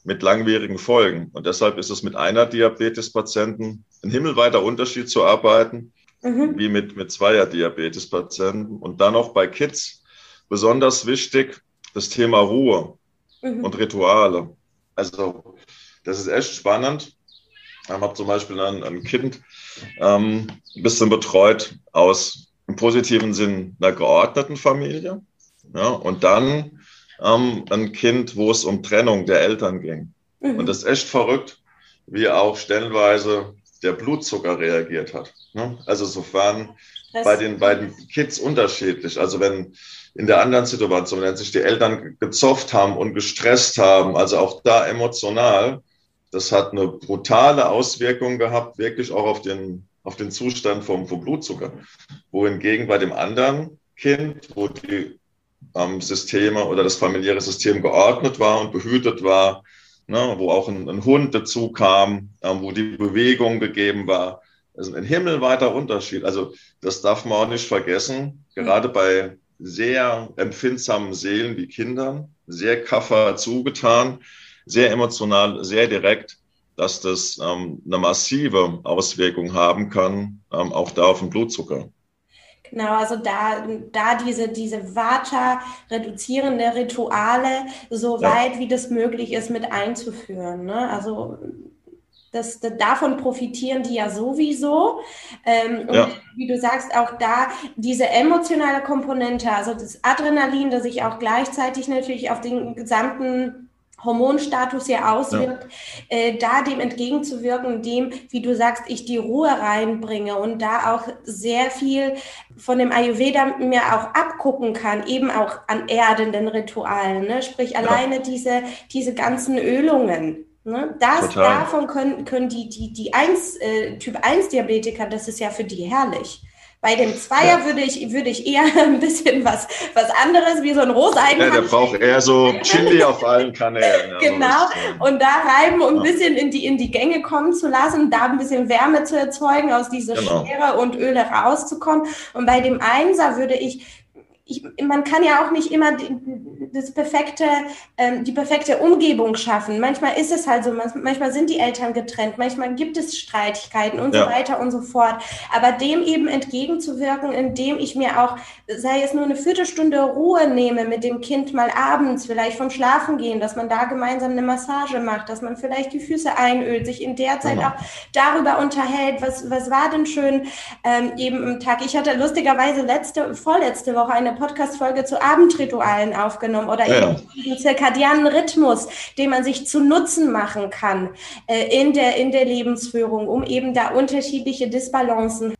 mit langwierigen Folgen. Und deshalb ist es mit einer Diabetespatienten ein himmelweiter Unterschied zu arbeiten, mhm. wie mit, mit zweier Diabetespatienten. Und dann auch bei Kids besonders wichtig das Thema Ruhe mhm. und Rituale. Also das ist echt spannend. Ich habe zum Beispiel ein, ein Kind ähm, ein bisschen betreut aus im positiven Sinn einer geordneten Familie. Ja, und dann ähm, ein Kind, wo es um Trennung der Eltern ging. Mhm. Und das ist echt verrückt, wie auch stellenweise der Blutzucker reagiert hat. Ne? Also sofern das bei den beiden Kids unterschiedlich. Also wenn in der anderen Situation, wenn sich die Eltern gezofft haben und gestresst haben, also auch da emotional, das hat eine brutale Auswirkung gehabt, wirklich auch auf den auf den Zustand vom, vom Blutzucker. Wohingegen bei dem anderen Kind, wo die ähm, Systeme oder das familiäre System geordnet war und behütet war, ne, wo auch ein, ein Hund dazu kam, ähm, wo die Bewegung gegeben war. Das ist ein himmelweiter Unterschied. Also das darf man auch nicht vergessen, gerade bei sehr empfindsamen Seelen wie Kindern, sehr kaffer zugetan, sehr emotional, sehr direkt dass das ähm, eine massive Auswirkung haben kann, ähm, auch da auf den Blutzucker. Genau, also da, da diese, diese Vata reduzierende Rituale so ja. weit wie das möglich ist mit einzuführen. Ne? Also das, das, davon profitieren die ja sowieso. Ähm, ja. Und wie du sagst, auch da diese emotionale Komponente, also das Adrenalin, das sich auch gleichzeitig natürlich auf den gesamten Hormonstatus ja auswirkt, ja. Äh, da dem entgegenzuwirken, dem, wie du sagst, ich die Ruhe reinbringe und da auch sehr viel von dem Ayurveda mir auch abgucken kann, eben auch an erdenden Ritualen, ne? sprich ja. alleine diese, diese ganzen Ölungen. Ne? Das, davon können, können die, die, die 1, äh, Typ 1 Diabetiker, das ist ja für die herrlich. Bei dem Zweier ja. würde ich, würde ich eher ein bisschen was, was anderes, wie so ein Roseisen. Ja, der braucht eher so Chili auf allen Kanälen. Ja, genau. Und da reiben, um ein bisschen in die, in die Gänge kommen zu lassen, da ein bisschen Wärme zu erzeugen, aus dieser genau. Schwere und Öle rauszukommen. Und bei dem Einser würde ich ich, man kann ja auch nicht immer die, das perfekte, ähm, die perfekte Umgebung schaffen. Manchmal ist es halt so, manchmal sind die Eltern getrennt, manchmal gibt es Streitigkeiten und ja. so weiter und so fort. Aber dem eben entgegenzuwirken, indem ich mir auch, sei es nur eine Viertelstunde Ruhe nehme mit dem Kind mal abends, vielleicht vom Schlafen gehen, dass man da gemeinsam eine Massage macht, dass man vielleicht die Füße einölt, sich in der Zeit ja. auch darüber unterhält, was, was war denn schön ähm, eben im Tag. Ich hatte lustigerweise letzte, vorletzte Woche eine Podcast-Folge zu Abendritualen aufgenommen oder ja. eben diesen zirkadianen Rhythmus, den man sich zu Nutzen machen kann äh, in, der, in der Lebensführung, um eben da unterschiedliche Disbalancen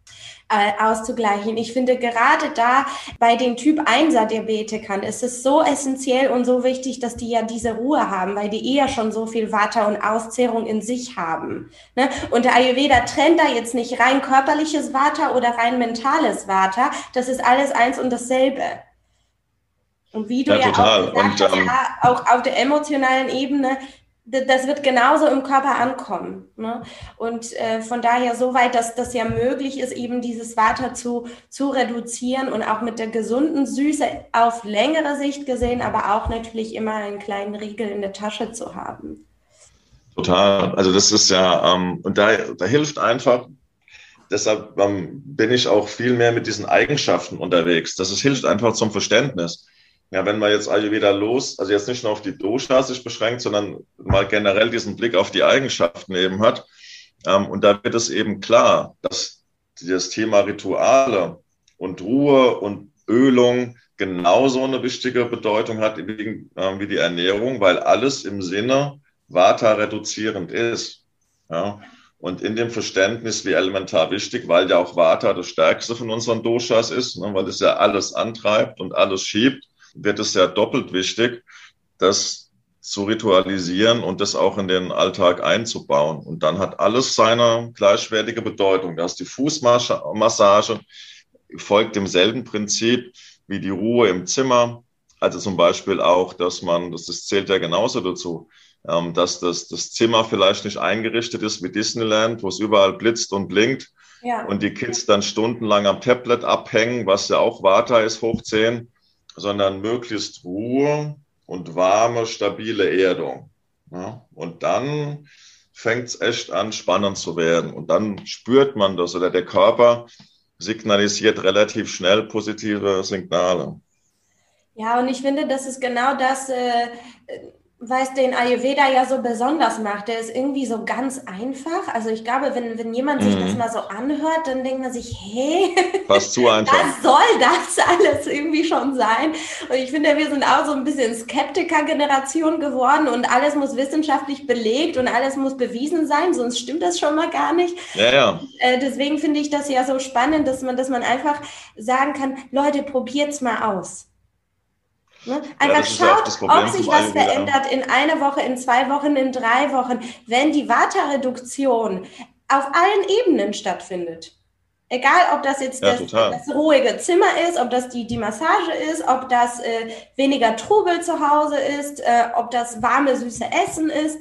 auszugleichen. Ich finde gerade da bei den Typ 1er Diabetikern ist es so essentiell und so wichtig, dass die ja diese Ruhe haben, weil die eher schon so viel Water und Auszehrung in sich haben. Ne? Und der Ayurveda trennt da jetzt nicht rein körperliches Water oder rein mentales Water. Das ist alles eins und dasselbe. Und wie du ja, ja auch gesagt hast, ähm, ja, auch auf der emotionalen Ebene, das wird genauso im Körper ankommen. Ne? Und äh, von daher so weit, dass das ja möglich ist, eben dieses Water zu, zu reduzieren und auch mit der gesunden Süße auf längere Sicht gesehen, aber auch natürlich immer einen kleinen Riegel in der Tasche zu haben. Total. Also das ist ja, ähm, und da, da hilft einfach, deshalb ähm, bin ich auch viel mehr mit diesen Eigenschaften unterwegs. Das ist, hilft einfach zum Verständnis. Ja, wenn man jetzt Ayurveda los, also jetzt nicht nur auf die Dosha sich beschränkt, sondern mal generell diesen Blick auf die Eigenschaften eben hat. Ähm, und da wird es eben klar, dass das Thema Rituale und Ruhe und Ölung genauso eine wichtige Bedeutung hat wie, äh, wie die Ernährung, weil alles im Sinne Vata reduzierend ist. Ja. Und in dem Verständnis wie elementar wichtig, weil ja auch Vata das stärkste von unseren Doshas ist, ne, weil es ja alles antreibt und alles schiebt, wird es ja doppelt wichtig, das zu ritualisieren und das auch in den Alltag einzubauen. Und dann hat alles seine gleichwertige Bedeutung. Da ist die Fußmassage, folgt demselben Prinzip wie die Ruhe im Zimmer. Also zum Beispiel auch, dass man, das, das zählt ja genauso dazu, ähm, dass das, das Zimmer vielleicht nicht eingerichtet ist wie Disneyland, wo es überall blitzt und blinkt ja. und die Kids dann stundenlang am Tablet abhängen, was ja auch Vata ist, hoch 10, sondern möglichst Ruhe und warme, stabile Erdung. Ja? Und dann fängt es echt an, spannend zu werden. Und dann spürt man das oder der Körper signalisiert relativ schnell positive Signale. Ja, und ich finde, das ist genau das, äh, was den Ayurveda ja so besonders macht. Der ist irgendwie so ganz einfach. Also ich glaube, wenn, wenn jemand sich das mhm. mal so anhört, dann denkt man sich, hey, was zu einfach. was soll das alles irgendwie schon sein? Und ich finde, wir sind auch so ein bisschen Skeptiker-Generation geworden und alles muss wissenschaftlich belegt und alles muss bewiesen sein, sonst stimmt das schon mal gar nicht. Ja, ja. Äh, deswegen finde ich das ja so spannend, dass man, dass man einfach sagen kann, Leute, probiert's mal aus. Ne? Einfach ja, schaut, ob sich was verändert in einer Woche, in zwei Wochen, in drei Wochen, wenn die Vata-Reduktion auf allen Ebenen stattfindet. Egal, ob das jetzt ja, das, das, ruhige Zimmer ist, ob das die, die Massage ist, ob das äh, weniger Trubel zu Hause ist, äh, ob das warme, süße Essen ist.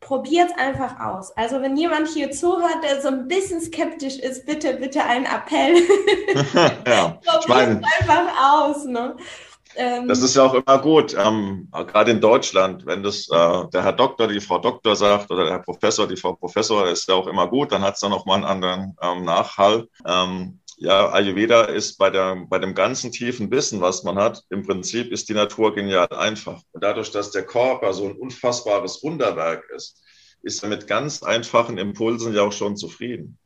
Probiert es einfach aus. Also wenn jemand hier zuhört, der so ein bisschen skeptisch ist, bitte, bitte einen Appell. ja, Probiert einfach aus. Ne? Ähm, das ist ja auch immer gut, ähm, gerade in Deutschland, wenn das äh, der Herr Doktor, die Frau Doktor sagt oder der Herr Professor, die Frau Professor, ist ja auch immer gut, dann hat es dann auch mal einen anderen ähm, Nachhall. Ähm, ja, Ayurveda ist bei, der, bei dem ganzen tiefen Wissen, was man hat, im Prinzip ist die Natur genial einfach. Und dadurch, dass der Körper so ein unfassbares Wunderwerk ist, ist er mit ganz einfachen Impulsen ja auch schon zufrieden.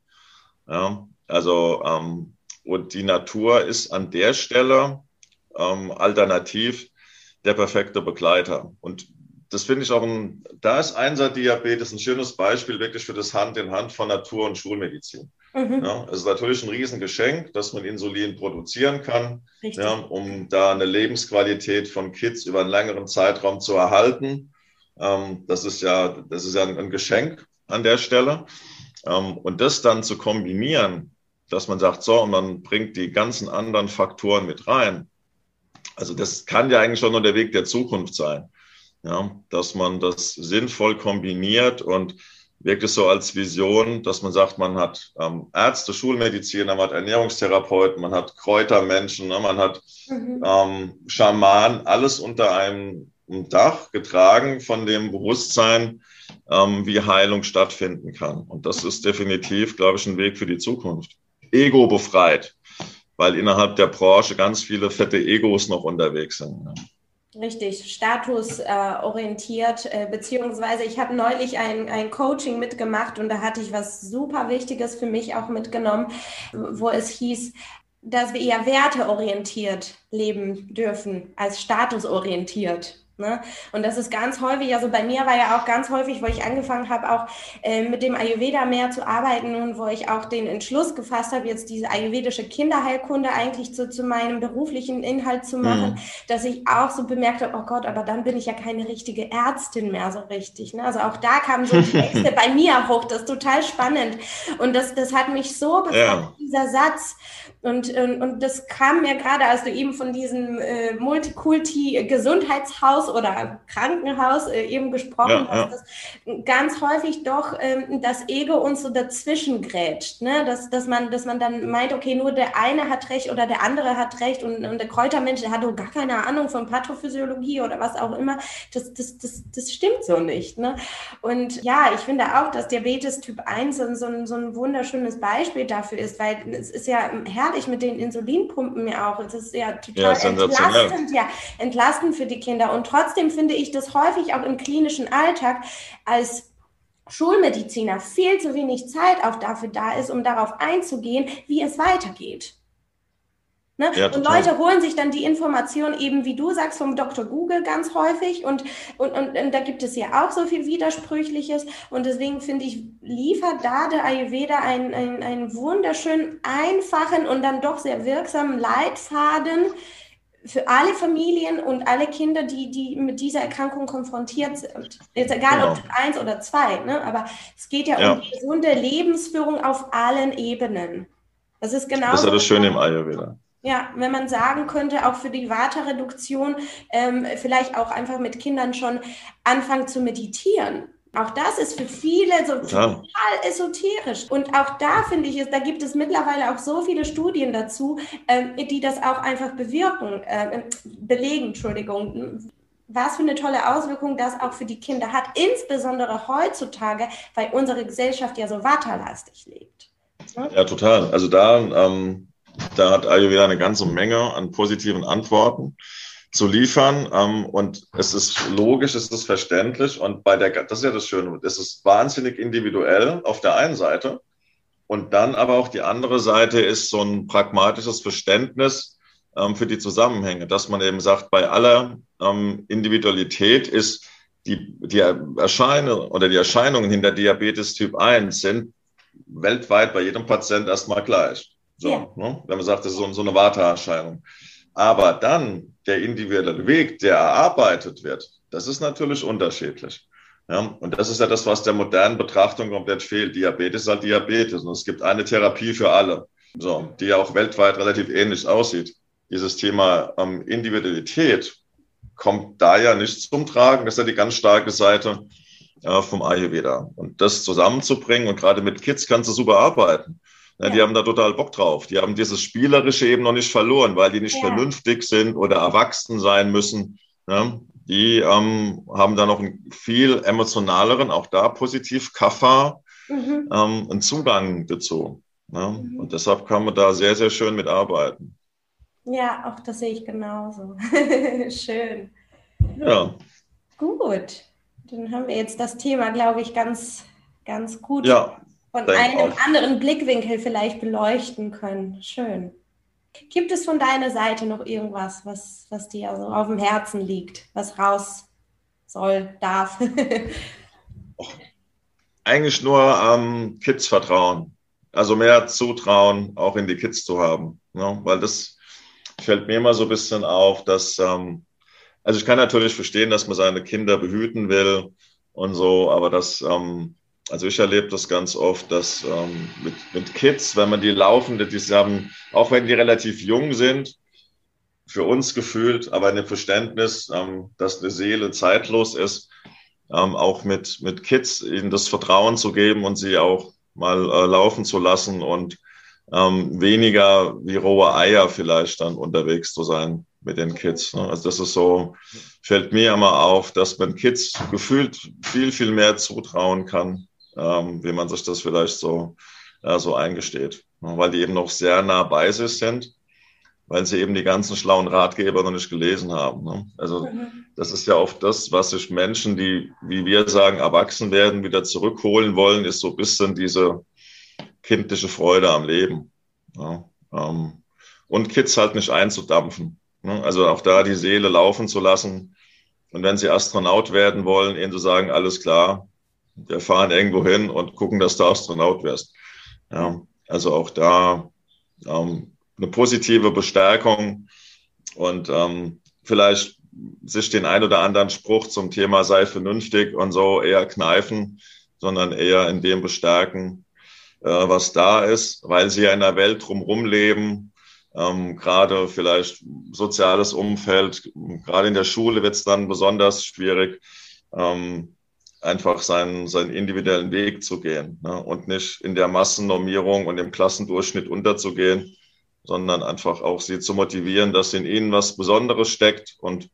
Ja, also, ähm, und die Natur ist an der Stelle, ähm, alternativ der perfekte Begleiter. Und das finde ich auch ein, da ist Einserdiabetes ein schönes Beispiel wirklich für das Hand in Hand von Natur und Schulmedizin. Mhm. Ja, es ist natürlich ein Riesengeschenk, dass man Insulin produzieren kann, ja, um da eine Lebensqualität von Kids über einen längeren Zeitraum zu erhalten. Ähm, das ist ja, das ist ja ein, Geschenk an der Stelle. Ähm, und das dann zu kombinieren, dass man sagt, so, und man bringt die ganzen anderen Faktoren mit rein, also das kann ja eigentlich schon nur der Weg der Zukunft sein, ja, dass man das sinnvoll kombiniert und wirklich so als Vision, dass man sagt, man hat ähm, Ärzte, Schulmediziner, man hat Ernährungstherapeuten, man hat Kräutermenschen, ne, man hat mhm. ähm, Schamanen, alles unter einem Dach getragen von dem Bewusstsein, ähm, wie Heilung stattfinden kann. Und das ist definitiv, glaube ich, ein Weg für die Zukunft. Ego befreit weil innerhalb der Branche ganz viele fette Egos noch unterwegs sind. Richtig, statusorientiert, äh, äh, beziehungsweise ich habe neulich ein, ein Coaching mitgemacht und da hatte ich was super Wichtiges für mich auch mitgenommen, wo es hieß, dass wir eher werteorientiert leben dürfen als statusorientiert. Ne? Und das ist ganz häufig, also bei mir war ja auch ganz häufig, wo ich angefangen habe, auch äh, mit dem Ayurveda mehr zu arbeiten und wo ich auch den Entschluss gefasst habe, jetzt diese ayurvedische Kinderheilkunde eigentlich zu, zu meinem beruflichen Inhalt zu machen, mhm. dass ich auch so bemerkt habe, oh Gott, aber dann bin ich ja keine richtige Ärztin mehr so richtig. Ne? Also auch da kamen so die Texte bei mir hoch, das ist total spannend. Und das, das hat mich so befreit, ja. dieser Satz. Und, und, und das kam mir gerade, als du eben von diesem äh, Multikulti-Gesundheitshaus oder Krankenhaus äh, eben gesprochen ja, hast, ja. dass ganz häufig doch ähm, das Ego uns so dazwischen grätscht, ne? dass, dass, man, dass man dann meint, okay, nur der eine hat recht oder der andere hat recht und, und der Kräutermensch, der hat doch gar keine Ahnung von Pathophysiologie oder was auch immer. Das, das, das, das stimmt so nicht. Ne? Und ja, ich finde auch, dass Diabetes Typ 1 so, so, so ein wunderschönes Beispiel dafür ist, weil es ist ja herrlich mit den Insulinpumpen ja auch. Es ist ja total ja, entlastend, ja, entlastend für die Kinder. Und trotzdem finde ich das häufig auch im klinischen Alltag als Schulmediziner viel zu wenig Zeit auch dafür da ist, um darauf einzugehen, wie es weitergeht. Ne? Ja, und Leute holen sich dann die Information eben, wie du sagst, vom Dr. Google ganz häufig und, und, und, und da gibt es ja auch so viel Widersprüchliches und deswegen finde ich, liefert da der Ayurveda einen, einen, einen wunderschön einfachen und dann doch sehr wirksamen Leitfaden, für alle Familien und alle Kinder, die, die mit dieser Erkrankung konfrontiert sind. Jetzt egal genau. ob 1 oder 2, ne? aber es geht ja, ja, um die gesunde Lebensführung auf allen Ebenen. Das ist genau. Das ist ja das Schöne im Ayurveda. Ja, wenn man sagen könnte, auch für die Vata-Reduktion, ähm, vielleicht auch einfach mit Kindern schon anfangen zu meditieren. Auch das ist für viele so ja. total esoterisch. Und auch da finde ich es, da gibt es mittlerweile auch so viele Studien dazu, ähm, die das auch einfach bewirken, äh, belegen, Entschuldigung. Was für eine tolle Auswirkung das auch für die Kinder hat, insbesondere heutzutage, weil unsere Gesellschaft ja so waterlastig lebt. Ja, total. Also da ähm, da hat Ayurveda eine ganze Menge an positiven Antworten zu liefern. Ähm, und es ist logisch, es ist verständlich. Und bei der, das ist ja das Schöne, es ist wahnsinnig individuell auf der einen Seite. Und dann aber auch die andere Seite ist so ein pragmatisches Verständnis ähm, für die Zusammenhänge, dass man eben sagt, bei aller ähm, Individualität ist die, die Erscheinung oder die Erscheinungen hinter Diabetes Typ 1 sind weltweit bei jedem Patient erstmal gleich. So, ja. ne? Wenn man sagt, das ist so, so eine Warteerscheinung. Aber dann der individuelle Weg, der erarbeitet wird, das ist natürlich unterschiedlich. Ja, und das ist ja das, was der modernen Betrachtung komplett fehlt. Diabetes ist halt Diabetes und es gibt eine Therapie für alle, so, die ja auch weltweit relativ ähnlich aussieht. Dieses Thema ähm, Individualität kommt da ja nicht zum Tragen. Das ist ja die ganz starke Seite äh, vom Ayurveda. Und das zusammenzubringen und gerade mit Kids kannst du super arbeiten. Ja, ja. Die haben da total Bock drauf. Die haben dieses Spielerische eben noch nicht verloren, weil die nicht ja. vernünftig sind oder erwachsen sein müssen. Ja, die ähm, haben da noch einen viel emotionaleren, auch da positiv, Kaffa, mhm. ähm, einen Zugang dazu. Ja? Mhm. Und deshalb kann man da sehr, sehr schön mitarbeiten. Ja, auch das sehe ich genauso. schön. Ja. Gut. Dann haben wir jetzt das Thema, glaube ich, ganz, ganz gut ja von einem auch. anderen Blickwinkel vielleicht beleuchten können. Schön. Gibt es von deiner Seite noch irgendwas, was, was dir so auf dem Herzen liegt, was raus soll, darf? Eigentlich nur ähm, Kids vertrauen. Also mehr Zutrauen auch in die Kids zu haben. Ne? Weil das fällt mir immer so ein bisschen auf, dass, ähm, also ich kann natürlich verstehen, dass man seine Kinder behüten will und so, aber dass ähm, also ich erlebe das ganz oft, dass ähm, mit, mit Kids, wenn man die laufen, die haben, auch wenn die relativ jung sind, für uns gefühlt, aber in Verständnis, ähm, dass eine Seele zeitlos ist, ähm, auch mit, mit Kids ihnen das Vertrauen zu geben und sie auch mal äh, laufen zu lassen und ähm, weniger wie rohe Eier vielleicht dann unterwegs zu sein mit den Kids. Ne? Also das ist so, fällt mir immer auf, dass man Kids gefühlt viel, viel mehr zutrauen kann ähm, wie man sich das vielleicht so, ja, so eingesteht. Weil die eben noch sehr nah bei sich sind, weil sie eben die ganzen schlauen Ratgeber noch nicht gelesen haben. Ne? Also mhm. das ist ja oft das, was sich Menschen, die, wie wir sagen, erwachsen werden, wieder zurückholen wollen, ist so ein bisschen diese kindliche Freude am Leben. Ja? Ähm, und Kids halt nicht einzudampfen. Ne? Also auch da die Seele laufen zu lassen. Und wenn sie Astronaut werden wollen, ihnen zu sagen, alles klar, wir fahren irgendwo hin und gucken, dass du Astronaut wirst. Ja, also auch da ähm, eine positive Bestärkung und ähm, vielleicht sich den ein oder anderen Spruch zum Thema sei vernünftig und so eher kneifen, sondern eher in dem bestärken, äh, was da ist, weil sie ja in einer Welt drumherum leben, ähm, gerade vielleicht soziales Umfeld, gerade in der Schule wird es dann besonders schwierig, ähm, einfach seinen, seinen individuellen Weg zu gehen ne? und nicht in der Massennormierung und im Klassendurchschnitt unterzugehen, sondern einfach auch sie zu motivieren, dass in ihnen was Besonderes steckt und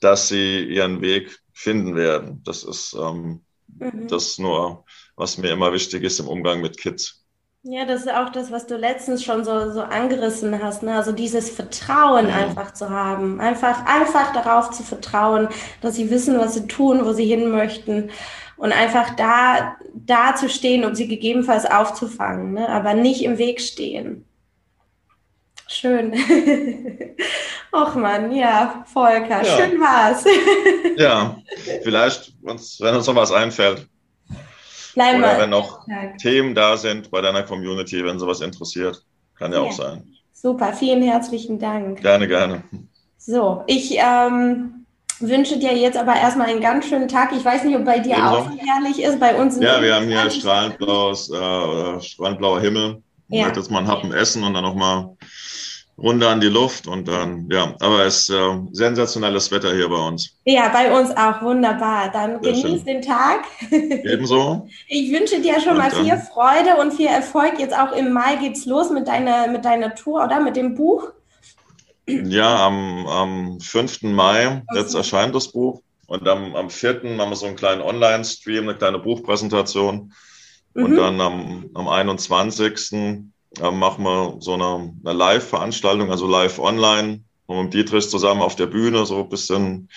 dass sie ihren Weg finden werden. Das ist ähm, mhm. das nur, was mir immer wichtig ist im Umgang mit Kids. Ja, das ist auch das, was du letztens schon so, so angerissen hast, ne? Also dieses Vertrauen ja. einfach zu haben. Einfach, einfach darauf zu vertrauen, dass sie wissen, was sie tun, wo sie hin möchten. Und einfach da, da zu stehen, um sie gegebenenfalls aufzufangen, ne? aber nicht im Weg stehen. Schön. Och man, ja, Volker, ja. schön war's. ja, vielleicht, wenn uns noch was einfällt. Bleiben Oder wenn noch Themen da sind bei deiner Community, wenn sowas interessiert. Kann ja, ja, auch sein. Super, vielen herzlichen Dank. Gerne, gerne. So, ich ähm, wünsche dir jetzt aber erstmal einen ganz schönen Tag. Ich weiß nicht, ob bei dir Ebenso. auch herrlich ist. Bei uns Ja, wir haben hier strahlend, blaues, äh, strahlend blauer Himmel. Ja. Ich jetzt mal einen Happen essen und dann nochmal Runde an die Luft und dann, ja, aber es ist äh, sensationelles Wetter hier bei uns. Ja, bei uns auch, wunderbar. Dann Sehr genieß schön. den Tag. Ebenso. Ich wünsche dir schon und mal viel Freude und viel Erfolg. Jetzt auch im Mai geht's los mit deiner, mit deiner Tour, oder? Mit dem Buch? Ja, am, am 5. Mai, jetzt erscheint das Buch. Und am, am 4. haben wir so einen kleinen Online-Stream, eine kleine Buchpräsentation. Mhm. Und dann am, am 21 äh, machen wir so eine, eine Live-Veranstaltung, also live online, mit Dietrich zusammen auf der Bühne, so ein bisschen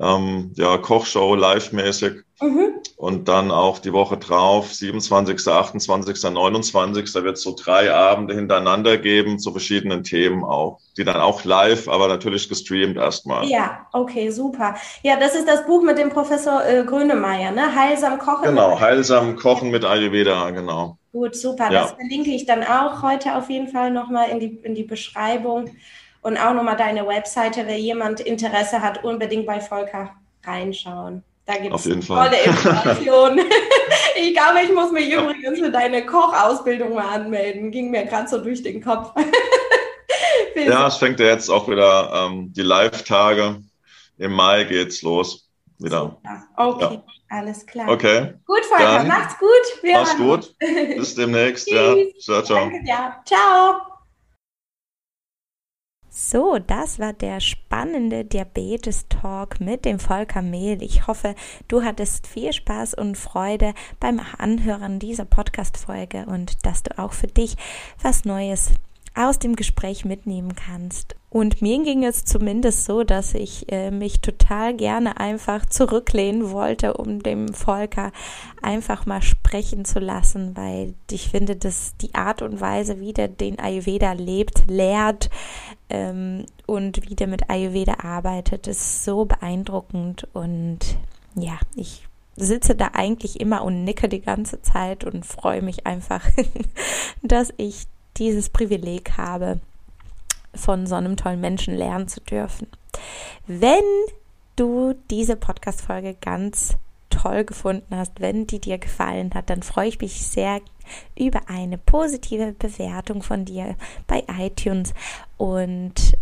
ähm, ja, Kochshow live-mäßig. Mhm. Und dann auch die Woche drauf, 27., 28., 29. Da wird es so drei Abende hintereinander geben zu verschiedenen Themen auch, die dann auch live, aber natürlich gestreamt erstmal. Ja, okay, super. Ja, das ist das Buch mit dem Professor äh, Grönemeyer, ne? Heilsam Kochen. Genau, Heilsam Kochen mit Ayurveda, genau. Gut, super. Ja. Das verlinke ich dann auch heute auf jeden Fall nochmal in die, in die Beschreibung und auch nochmal deine Webseite, wenn jemand Interesse hat, unbedingt bei Volker reinschauen. Da gibt es tolle Informationen. ich glaube, ich muss mich übrigens für deine Kochausbildung mal anmelden. Ging mir gerade so durch den Kopf. ja, es fängt ja jetzt auch wieder ähm, die Live-Tage. Im Mai geht's los. Wieder. Super. Okay, ja. alles klar. Okay. Gut, Volker, Dann macht's gut. Wir mach's gut. Bis demnächst. ja. Ciao, ciao. Danke dir. Ciao. So, das war der spannende Diabetes-Talk mit dem Volker Mehl. Ich hoffe, du hattest viel Spaß und Freude beim Anhören dieser Podcast-Folge und dass du auch für dich was Neues aus dem Gespräch mitnehmen kannst. Und mir ging es zumindest so, dass ich äh, mich total gerne einfach zurücklehnen wollte, um dem Volker einfach mal sprechen zu lassen, weil ich finde, dass die Art und Weise, wie der den Ayurveda lebt, lehrt ähm, und wie der mit Ayurveda arbeitet, ist so beeindruckend. Und ja, ich sitze da eigentlich immer und nicke die ganze Zeit und freue mich einfach, dass ich dieses Privileg habe, von so einem tollen Menschen lernen zu dürfen. Wenn du diese Podcast-Folge ganz toll gefunden hast, wenn die dir gefallen hat, dann freue ich mich sehr über eine positive Bewertung von dir bei iTunes. Und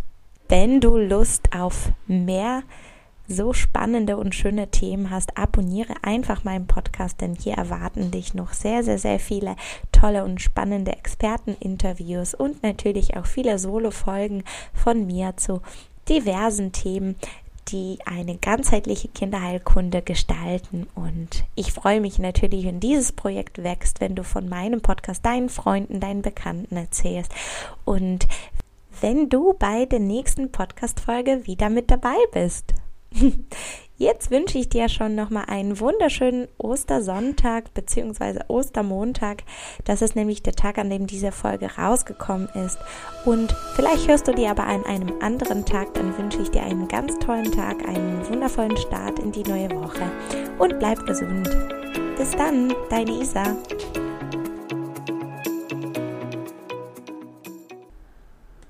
wenn du Lust auf mehr so spannende und schöne Themen hast, abonniere einfach meinen Podcast, denn hier erwarten dich noch sehr, sehr, sehr viele tolle und spannende Experteninterviews und natürlich auch viele Solo-Folgen von mir zu diversen Themen, die eine ganzheitliche Kinderheilkunde gestalten. Und ich freue mich natürlich, wenn dieses Projekt wächst, wenn du von meinem Podcast deinen Freunden, deinen Bekannten erzählst und wenn du bei der nächsten Podcast-Folge wieder mit dabei bist. Jetzt wünsche ich dir schon nochmal einen wunderschönen Ostersonntag bzw. Ostermontag. Das ist nämlich der Tag, an dem diese Folge rausgekommen ist. Und vielleicht hörst du die aber an einem anderen Tag. Dann wünsche ich dir einen ganz tollen Tag, einen wundervollen Start in die neue Woche und bleib gesund. Bis dann, deine Isa.